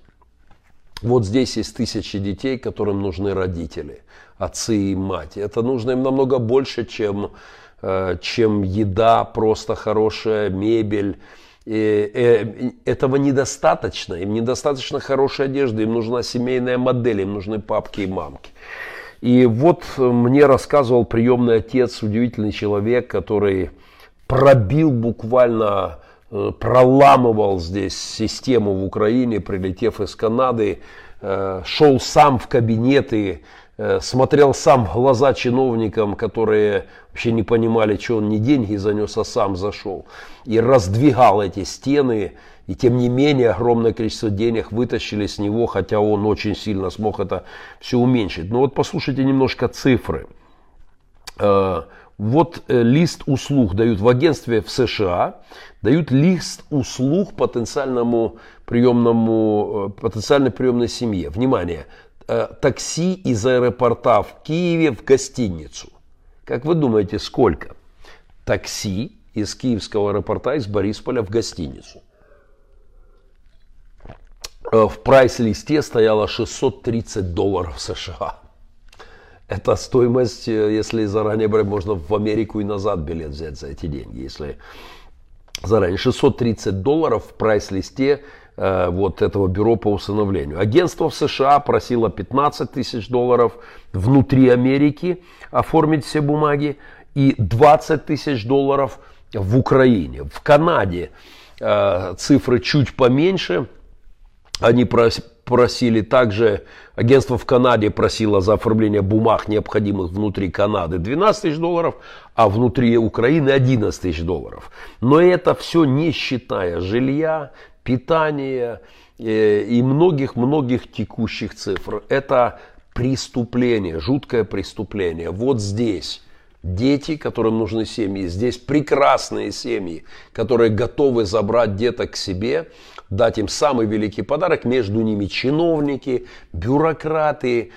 Вот здесь есть тысячи детей, которым нужны родители, отцы и мать. Это нужно им намного больше, чем, э, чем еда, просто хорошая мебель. И, э, этого недостаточно. Им недостаточно хорошей одежды, им нужна семейная модель, им нужны папки и мамки. И вот мне рассказывал приемный отец, удивительный человек, который пробил буквально Э, проламывал здесь систему в Украине, прилетев из Канады, шел сам в кабинеты, смотрел сам глаза чиновникам, которые вообще не понимали, что он не деньги занес, а сам зашел. И раздвигал эти стены, и тем не менее огромное количество денег вытащили с него, хотя он очень сильно смог это все уменьшить. Но вот послушайте немножко цифры. Вот лист услуг дают в агентстве в США дают лист услуг потенциальному приемному, э, потенциальной приемной семье. Внимание, э, такси из аэропорта в Киеве в гостиницу. Как вы думаете, сколько? Такси из киевского аэропорта из Борисполя в гостиницу. В прайс-листе стояло 630 долларов США. Это стоимость, если заранее брать, можно в Америку и назад билет взять за эти деньги, если заранее 630 долларов в прайс-листе вот этого бюро по усыновлению. Агентство в США просило 15 тысяч долларов внутри Америки оформить все бумаги и 20 тысяч долларов в Украине. В Канаде э, цифры чуть поменьше. Они просили также, агентство в Канаде просило за оформление бумаг, необходимых внутри Канады, 12 тысяч долларов, а внутри Украины 11 тысяч долларов. Но это все не считая жилья, питания э, и многих-многих текущих цифр. Это преступление, жуткое преступление. Вот здесь дети, которым нужны семьи. Здесь прекрасные семьи, которые готовы забрать деток к себе, дать им самый великий подарок. Между ними чиновники, бюрократы,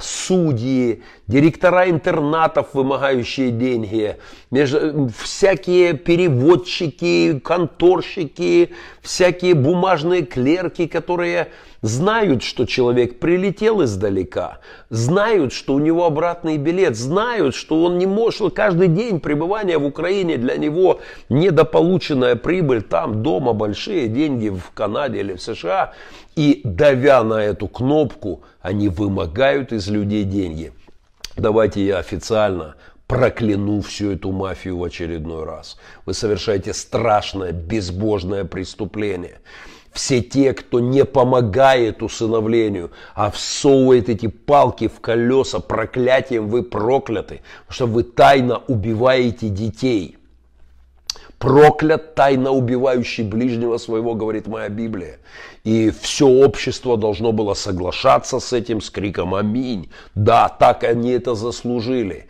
судьи, директора интернатов, вымогающие деньги, между, всякие переводчики, конторщики, всякие бумажные клерки, которые знают, что человек прилетел издалека, знают, что у него обратный билет, знают, что он не может, каждый день пребывания в Украине для него недополученная прибыль, там дома большие деньги в Канаде или в США, и давя на эту кнопку, они вымогают из людей деньги. Давайте я официально прокляну всю эту мафию в очередной раз. Вы совершаете страшное, безбожное преступление все те, кто не помогает усыновлению, а всовывает эти палки в колеса, проклятием вы прокляты, потому что вы тайно убиваете детей. Проклят тайно убивающий ближнего своего, говорит моя Библия. И все общество должно было соглашаться с этим с криком «Аминь». Да, так они это заслужили.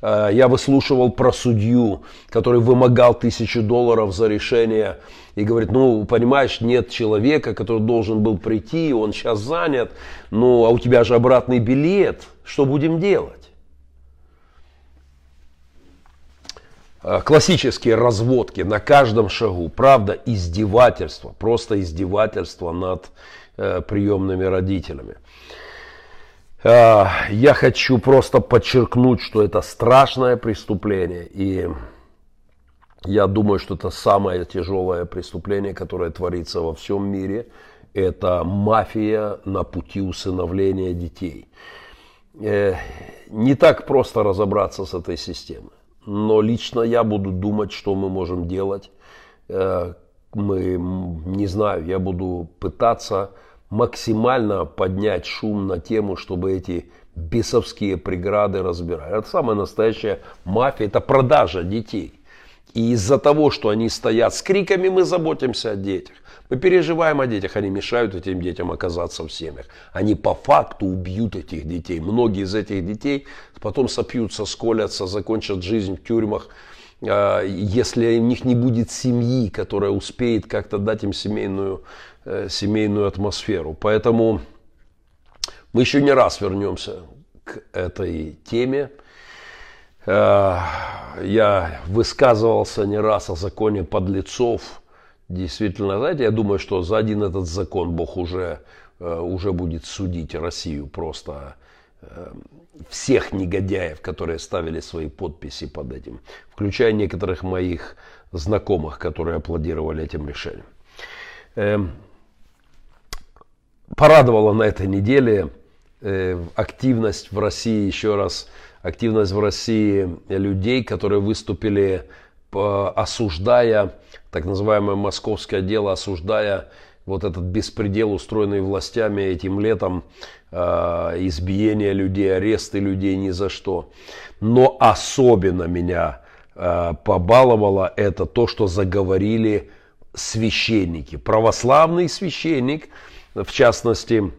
Э, я выслушивал про судью, который вымогал тысячу долларов за решение и говорит, ну, понимаешь, нет человека, который должен был прийти, он сейчас занят, ну, а у тебя же обратный билет, что будем делать? Э, классические разводки на каждом шагу, правда, издевательство, просто издевательство над э, приемными родителями. Э, я хочу просто подчеркнуть, что это страшное преступление. И я думаю, что это самое тяжелое преступление, которое творится во всем мире. Это мафия на пути усыновления детей. Э, не так просто разобраться с этой системой. Но лично я буду думать, что мы можем делать. Э, мы, не знаю, я буду пытаться максимально поднять шум на тему, чтобы эти бесовские преграды разбирали. Это самая настоящая мафия, это продажа детей. И из-за того, что они стоят с криками «мы заботимся о детях», мы переживаем о детях, они мешают этим детям оказаться в семьях. Они по факту убьют этих детей. Многие из этих детей потом сопьются, сколятся, закончат жизнь в тюрьмах, а, если у них не будет семьи, которая успеет как-то дать им семейную Э, семейную атмосферу. Поэтому мы еще не раз вернемся к этой теме. Э, я высказывался не раз о законе подлецов. Действительно, знаете, я думаю, что за один этот закон Бог уже, э, уже будет судить Россию просто всех негодяев, которые ставили свои подписи под этим, включая некоторых моих знакомых, которые аплодировали этим решением. Эм, порадовала на этой неделе э, активность в России, еще раз, активность в России людей, которые выступили, осуждая так называемое московское дело, осуждая вот этот беспредел, устроенный властями этим летом, э, избиение людей, аресты людей ни за что. Но особенно меня э, побаловало это то, что заговорили священники. Православный священник – в частности,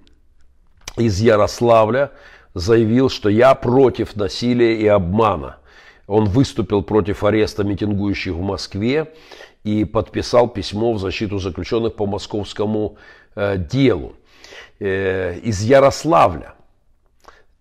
из Ярославля, заявил, что я против насилия и обмана. Он выступил против ареста митингующих в Москве и подписал письмо в защиту заключенных по московскому э, делу э, из Ярославля.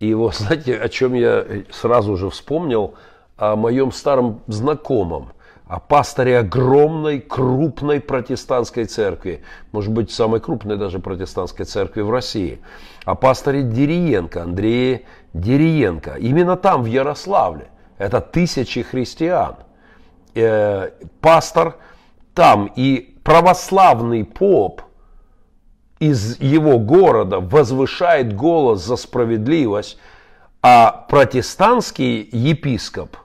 И вот знаете, о чем я сразу же вспомнил? О моем старом знакомом – о пасторе огромной, крупной протестантской церкви, может быть, самой крупной даже протестантской церкви в России, о пасторе Дериенко, Андрее Дериенко. Именно там, в Ярославле, это тысячи христиан. Э, пастор там и православный поп из его города возвышает голос за справедливость, а протестантский епископ –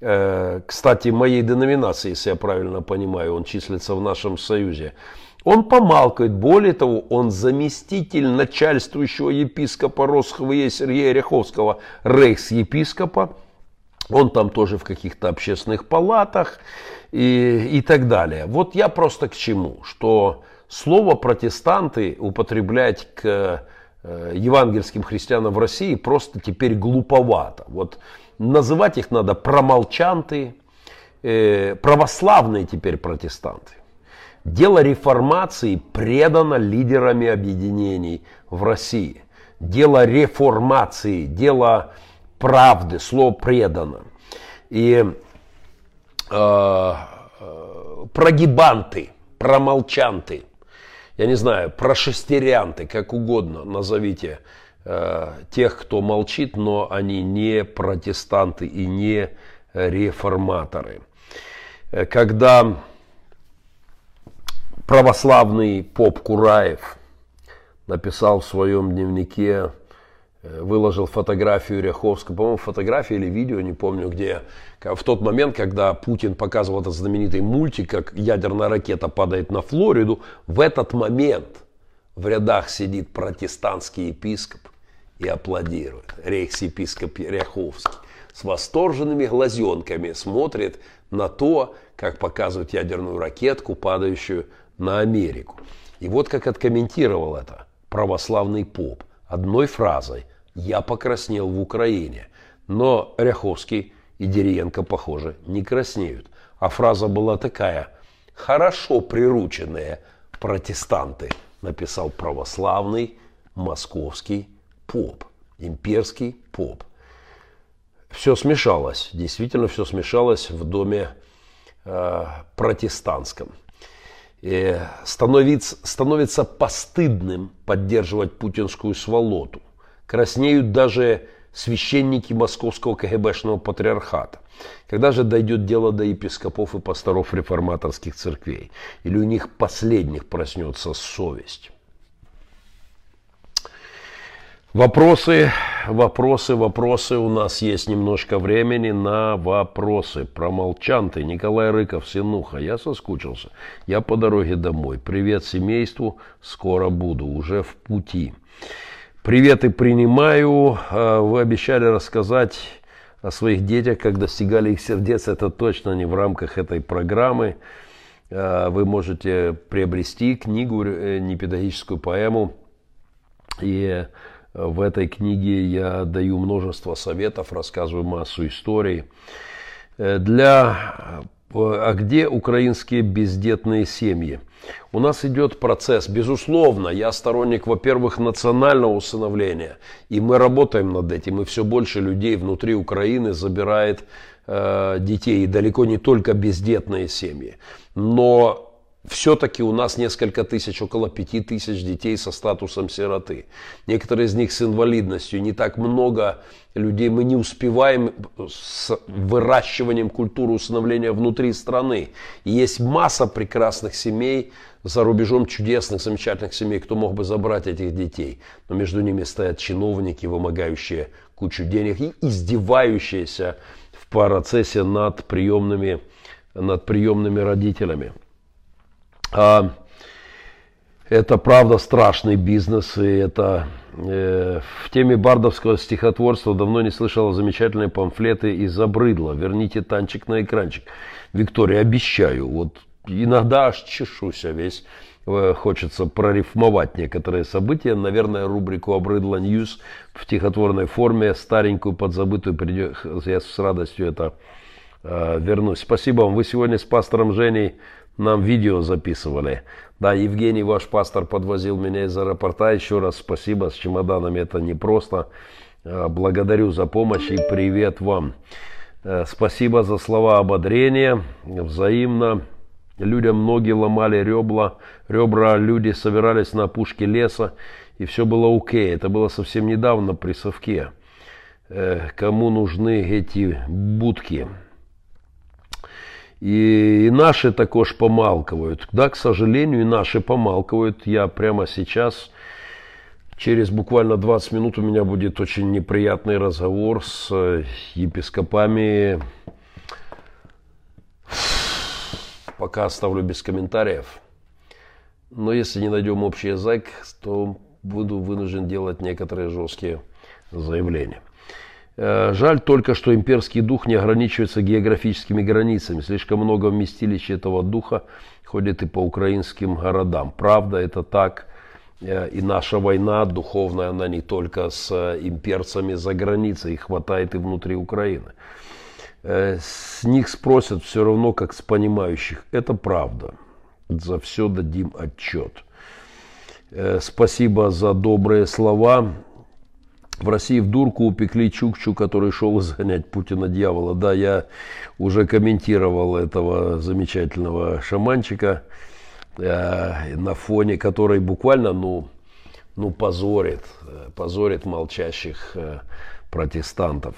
Э, кстати, моей деноминации, если я правильно понимаю, он числится в нашем союзе, он помалкивает, более того, он заместитель начальствующего епископа Росхве Сергея Ряховского, рейхс-епископа, он там тоже в каких-то общественных палатах и, и так далее. Вот я просто к чему, что слово протестанты употреблять к э, евангельским христианам в России просто теперь глуповато. Вот называть их надо промолчанты, э, православные теперь протестанты. Дело реформации предано лидерами объединений в России. Дело реформации, дело правды, слово предано. И э, э, прогибанты, промолчанты, я не знаю, прошестерянты, как угодно назовите э, тех, кто молчит, но они не протестанты и не реформаторы. Э, когда православный поп Кураев написал в своем дневнике, выложил фотографию Ряховского, по-моему, фотографию или видео, не помню где, в тот момент, когда Путин показывал этот знаменитый мультик, как ядерная ракета падает на Флориду, в этот момент в рядах сидит протестантский епископ и аплодирует. Рейхс-епископ Ряховский с восторженными глазенками смотрит на то, как показывают ядерную ракетку, падающую на Америку. И вот как откомментировал это православный поп одной фразой «Я покраснел в Украине». Но Ряховский и Дериенко, похоже, не краснеют. А фраза была такая «Хорошо прирученные протестанты», написал православный московский поп, имперский поп все смешалось, действительно все смешалось в доме э, протестантском. И становится, становится постыдным поддерживать путинскую сволоту. Краснеют даже священники московского КГБшного патриархата. Когда же дойдет дело до епископов и пасторов реформаторских церквей? Или у них последних проснется совесть? Вопросы, вопросы, вопросы. У нас есть немножко времени на вопросы. Промолчанты. Николай Рыков, Синуха. Я соскучился. Я по дороге домой. Привет семейству. Скоро буду. Уже в пути. Приветы принимаю. А, вы обещали рассказать о своих детях, как достигали их сердец. Это точно не в рамках этой программы. А, вы можете приобрести книгу, э, непедагогическую поэму. И в этой книге я даю множество советов, рассказываю массу историй. Э, для а где украинские бездетные семьи? У нас идет процесс, безусловно, я сторонник, во-первых, национального усыновления, и мы работаем над этим, и все больше людей внутри Украины забирает э, детей, и далеко не только бездетные семьи. Но все-таки у нас несколько тысяч, около пяти тысяч детей со статусом сироты. Некоторые из них с инвалидностью. Не так много людей. Мы не успеваем с выращиванием культуры усыновления внутри страны. И есть масса прекрасных семей за рубежом, чудесных, замечательных семей, кто мог бы забрать этих детей. Но между ними стоят чиновники, вымогающие кучу денег и издевающиеся в процессе над приемными, над приемными родителями. А, это правда страшный бизнес, и это э, в теме бардовского стихотворства давно не слышала замечательные памфлеты из «Обрыдла». Верните танчик на экранчик. Виктория, обещаю, вот иногда аж чешусь, а весь э, хочется прорифмовать некоторые события. Наверное, рубрику «Обрыдло News» в стихотворной форме, старенькую, подзабытую, придет, я с радостью это э, вернусь. Спасибо вам. Вы сегодня с пастором Женей нам видео записывали. Да, Евгений, ваш пастор, подвозил меня из аэропорта. Еще раз спасибо. С чемоданами это непросто. Э, благодарю за помощь и привет вам. Э, спасибо за слова ободрения. Взаимно. Людям многие ломали ребла, ребра, люди собирались на опушке леса, и все было окей. Это было совсем недавно при совке. Э, кому нужны эти будки? І, і наші також помалкивают. Да, к сожалению, и наши помалкивают. Я прямо сейчас, через буквально 20 минут у меня будет очень неприятный разговор с э, епископами. Пока оставлю без комментариев. Но если не найдем общий язык, то буду вынужден делать некоторые жесткие заявления. Э, жаль только, что имперский дух не ограничивается географическими границами. Слишком много вместилища этого духа ходит и по украинским городам. Правда, это так. И наша война духовная, она не только с имперцами за границей, их хватает и внутри Украины. С них спросят все равно, как с понимающих. Это правда. За все дадим отчет. Спасибо за добрые слова. В России в дурку упекли Чукчу, который шел изгонять Путина дьявола. Да, я уже комментировал этого замечательного шаманчика, э, на фоне которой буквально, ну, ну позорит, э, позорит молчащих э, протестантов.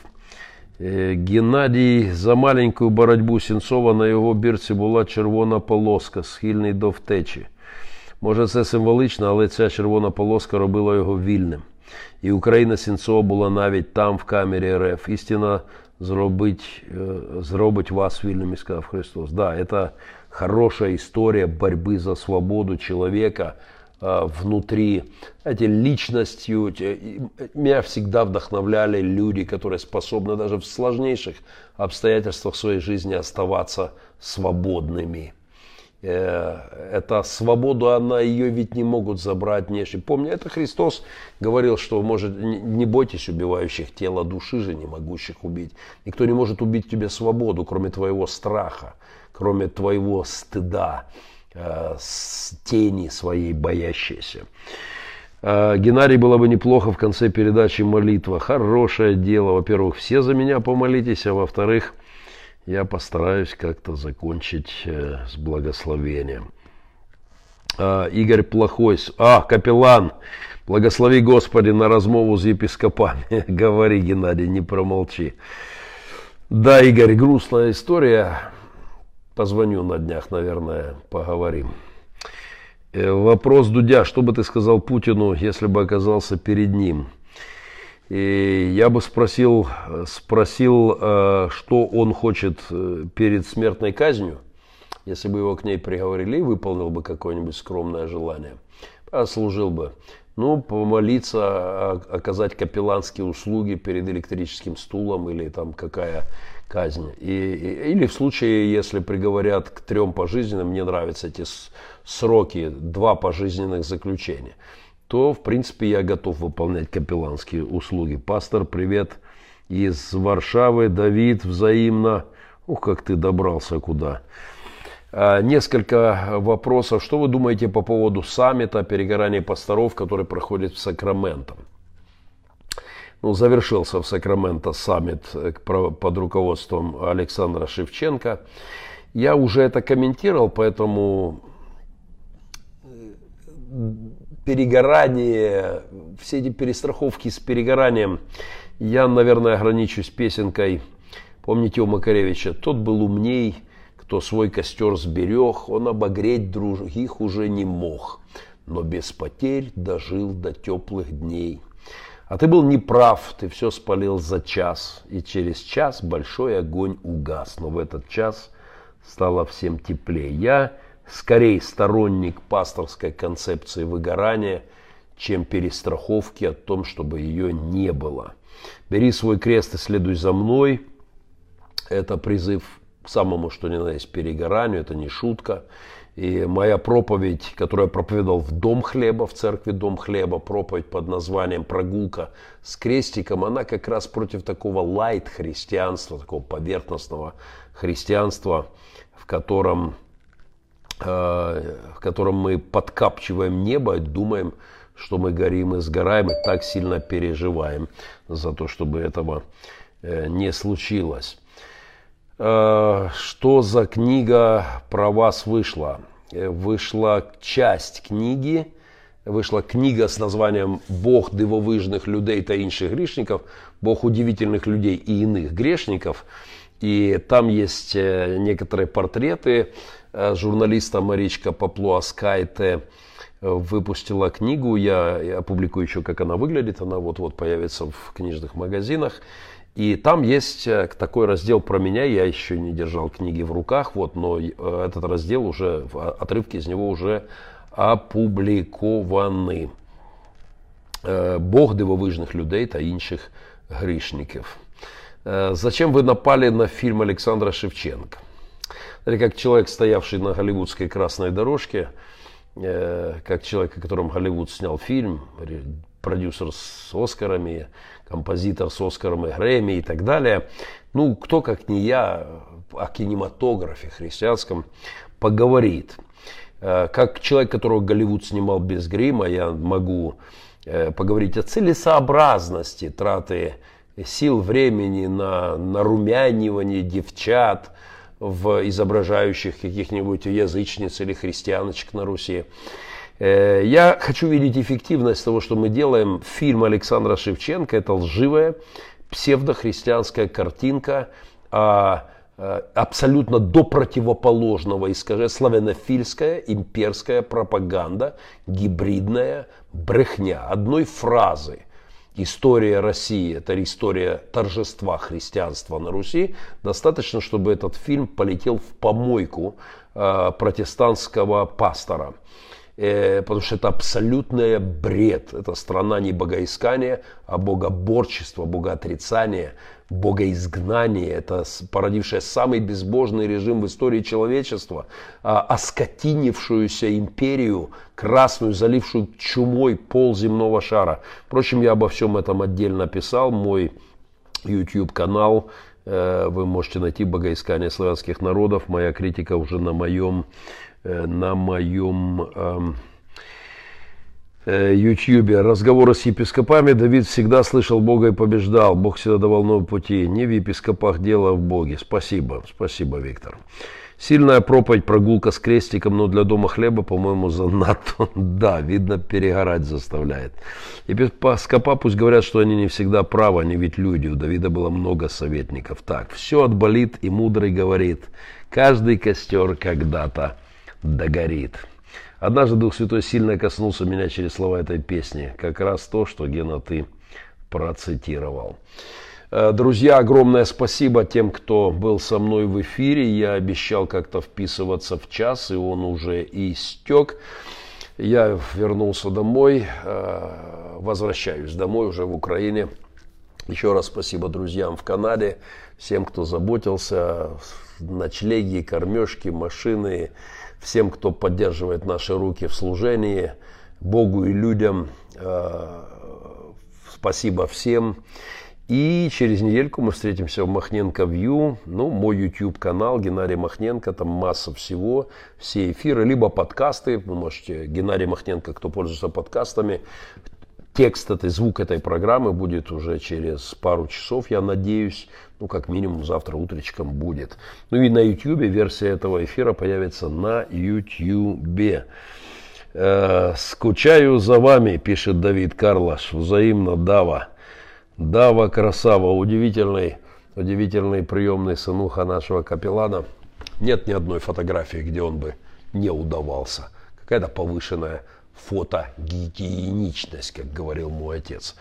Э, Геннадій за маленькую боротьбу Сенцова на його бірці була червона полоска, схильний до втечі. Може, це символично, але ця червона полоска робила його вільним. І Україна Сінцова була навіть там, в камері РФ. Істина зробить, зробить вас вільними, сказав Христос. Да, это хорошая история борьбы за свободу человека внутри. Знаете, личностью. Меня всегда вдохновляли люди, которые способны даже в сложнейших обстоятельствах своей жизни оставаться свободными. Э, это свободу, она ее ведь не могут забрать внешне. Помню, это Христос говорил, что может, не бойтесь убивающих тело души же, не могущих убить. Никто не может убить тебе свободу, кроме твоего страха, кроме твоего стыда, э, тени своей боящейся. Э, Геннадий было бы неплохо в конце передачи молитва. Хорошее дело. Во-первых, все за меня помолитесь, а во-вторых, я постараюсь как-то закончить э, с благословением. А, Игорь Плохой. А, капеллан. Благослови Господи на размову с епископами. Говори, Геннадий, не промолчи. Да, Игорь, грустная история. Позвоню на днях, наверное, поговорим. Э, вопрос Дудя. Что бы ты сказал Путину, если бы оказался перед ним? И я бы спросил, спросил, э, что он хочет э, перед смертной казнью, если бы его к ней приговорили, выполнил бы какое-нибудь скромное желание. Служил бы. Ну, помолиться, а, оказать капелланские услуги перед электрическим стулом или там какая казнь. И, или в случае, если приговорят к трем пожизненным, мне нравятся эти сроки, два пожизненных заключения то, в принципе, я готов выполнять капелланские услуги. Пастор, привет из Варшавы. Давид, взаимно. Ух, как ты добрался куда. А, несколько вопросов. Что вы думаете по поводу саммита перегорания пасторов, который проходит в Сакраменто? Ну, завершился в Сакраменто саммит э, под руководством Александра Шевченко. Я уже это комментировал, поэтому перегорание, все эти перестраховки с перегоранием, я, наверное, ограничусь песенкой, помните у Макаревича, тот был умней, кто свой костер сберег, он обогреть других уже не мог, но без потерь дожил до теплых дней. А ты был неправ, ты все спалил за час, и через час большой огонь угас, но в этот час стало всем теплее. Я скорее сторонник пасторской концепции выгорания, чем перестраховки о том, чтобы ее не было. Бери свой крест и следуй за мной. Это призыв к самому, что ни на есть, перегоранию, это не шутка. И моя проповедь, которую я проповедовал в Дом хлеба, в церкви Дом хлеба, проповедь под названием «Прогулка с крестиком», она как раз против такого лайт-христианства, такого поверхностного христианства, в котором в котором мы подкапчиваем небо, думаем, что мы горим и сгораем, и так сильно переживаем за то, чтобы этого э, не случилось. Э, что за книга про вас вышла? Вышла часть книги, вышла книга с названием «Бог дивовижных людей та інших грешников», «Бог удивительных людей и иных грешников». И там есть некоторые портреты Э, журналиста Маричка Паплуаскайте э, выпустила книгу. Я опубликую еще, как она выглядит. Она вот-вот появится в книжных магазинах. И там есть э, такой раздел про меня. Я еще не держал книги в руках, вот, но этот раздел уже, отрывки из него уже опубликованы. Бог дивовижних людей та інших грішників. Зачем вы напали на фильм Александра Шевченко? Это как человек, стоявший на голливудской красной дорожке, э, как человек, о котором Голливуд снял фильм, продюсер с Оскарами, композитор с Оскаром и Грэмми и так далее. Ну, кто, как не я, о кинематографе христианском поговорит. Э, как человек, которого Голливуд снимал без грима, я могу э, поговорить о целесообразности траты сил, времени на нарумянивание девчат, в изображающих каких-нибудь язычниц или христианочек на Руси. Э, я хочу видеть эффективность того, что мы делаем. Фильм Александра Шевченко – это лживая псевдохристианская картинка а Э, абсолютно до противоположного искажения, славянофильская имперская пропаганда, гибридная брехня. Одной фразы история России, это история торжества христианства на Руси, достаточно, чтобы этот фильм полетел в помойку э, протестантского пастора. Э, потому что это абсолютный бред. Это страна не богоискания, а богоборчества, богоотрицания, богоизгнания. Это породившее самый безбожный режим в истории человечества, а, оскотинившуюся империю, красную, залившую чумой пол земного шара. Впрочем, я обо всем этом отдельно писал. Мой YouTube-канал э, вы можете найти «Богоискание славянских народов». Моя критика уже на моем Э, на моем эм, Ютьюбе разговоры с епископами. Давид всегда слышал Бога и побеждал. Бог всегда давал новые пути. Не в епископах, дело в Боге. Спасибо, спасибо, Виктор. Сильная проповедь, прогулка с крестиком, но для дома хлеба, по-моему, занадто. Да, видно, перегорать заставляет. Епископа пусть говорят, что они не всегда правы, они ведь люди. У Давида было много советников. Так, все отболит, и мудрый говорит, каждый костер когда-то догорит. Однажды Дух Святой сильно коснулся меня через слова этой песни. Как раз то, что, Гена, ты процитировал. Э, друзья, огромное спасибо тем, кто был со мной в эфире. Я обещал как-то вписываться в час, и он уже истек. Я вернулся домой, э, возвращаюсь домой уже в Украине. Еще раз спасибо друзьям в Канаде, всем, кто заботился, ночлеги, кормежки, машины, всем, кто поддерживает наши руки в служении, Богу и людям. Э, спасибо всем. И через недельку мы встретимся в Махненко Вью, ну, мой YouTube канал Геннадий Махненко, там масса всего, все эфиры, либо подкасты, вы можете, Геннадий Махненко, кто пользуется подкастами, текст этой, звук этой программы будет уже через пару часов, я надеюсь, ну, как минимум завтра утречком будет. Ну и на YouTube версия этого эфира появится на YouTube. Э, «Скучаю за вами», пишет Давид Карлаш, взаимно Дава. Дава Красава, удивительный, удивительный приемный сынуха нашего капеллана. Нет ни одной фотографии, где он бы не удавался. Какая-то повышенная фотогигиеничность, как говорил мой отец.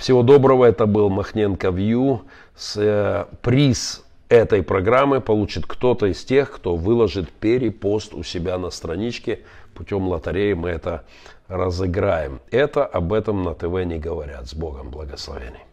Всего доброго, это был Махненко Вью. С, э, приз этой программы получит кто-то из тех, кто выложит перепост у себя на страничке. Путем лотереи мы это разыграем. Это об этом на ТВ не говорят. С Богом благословений.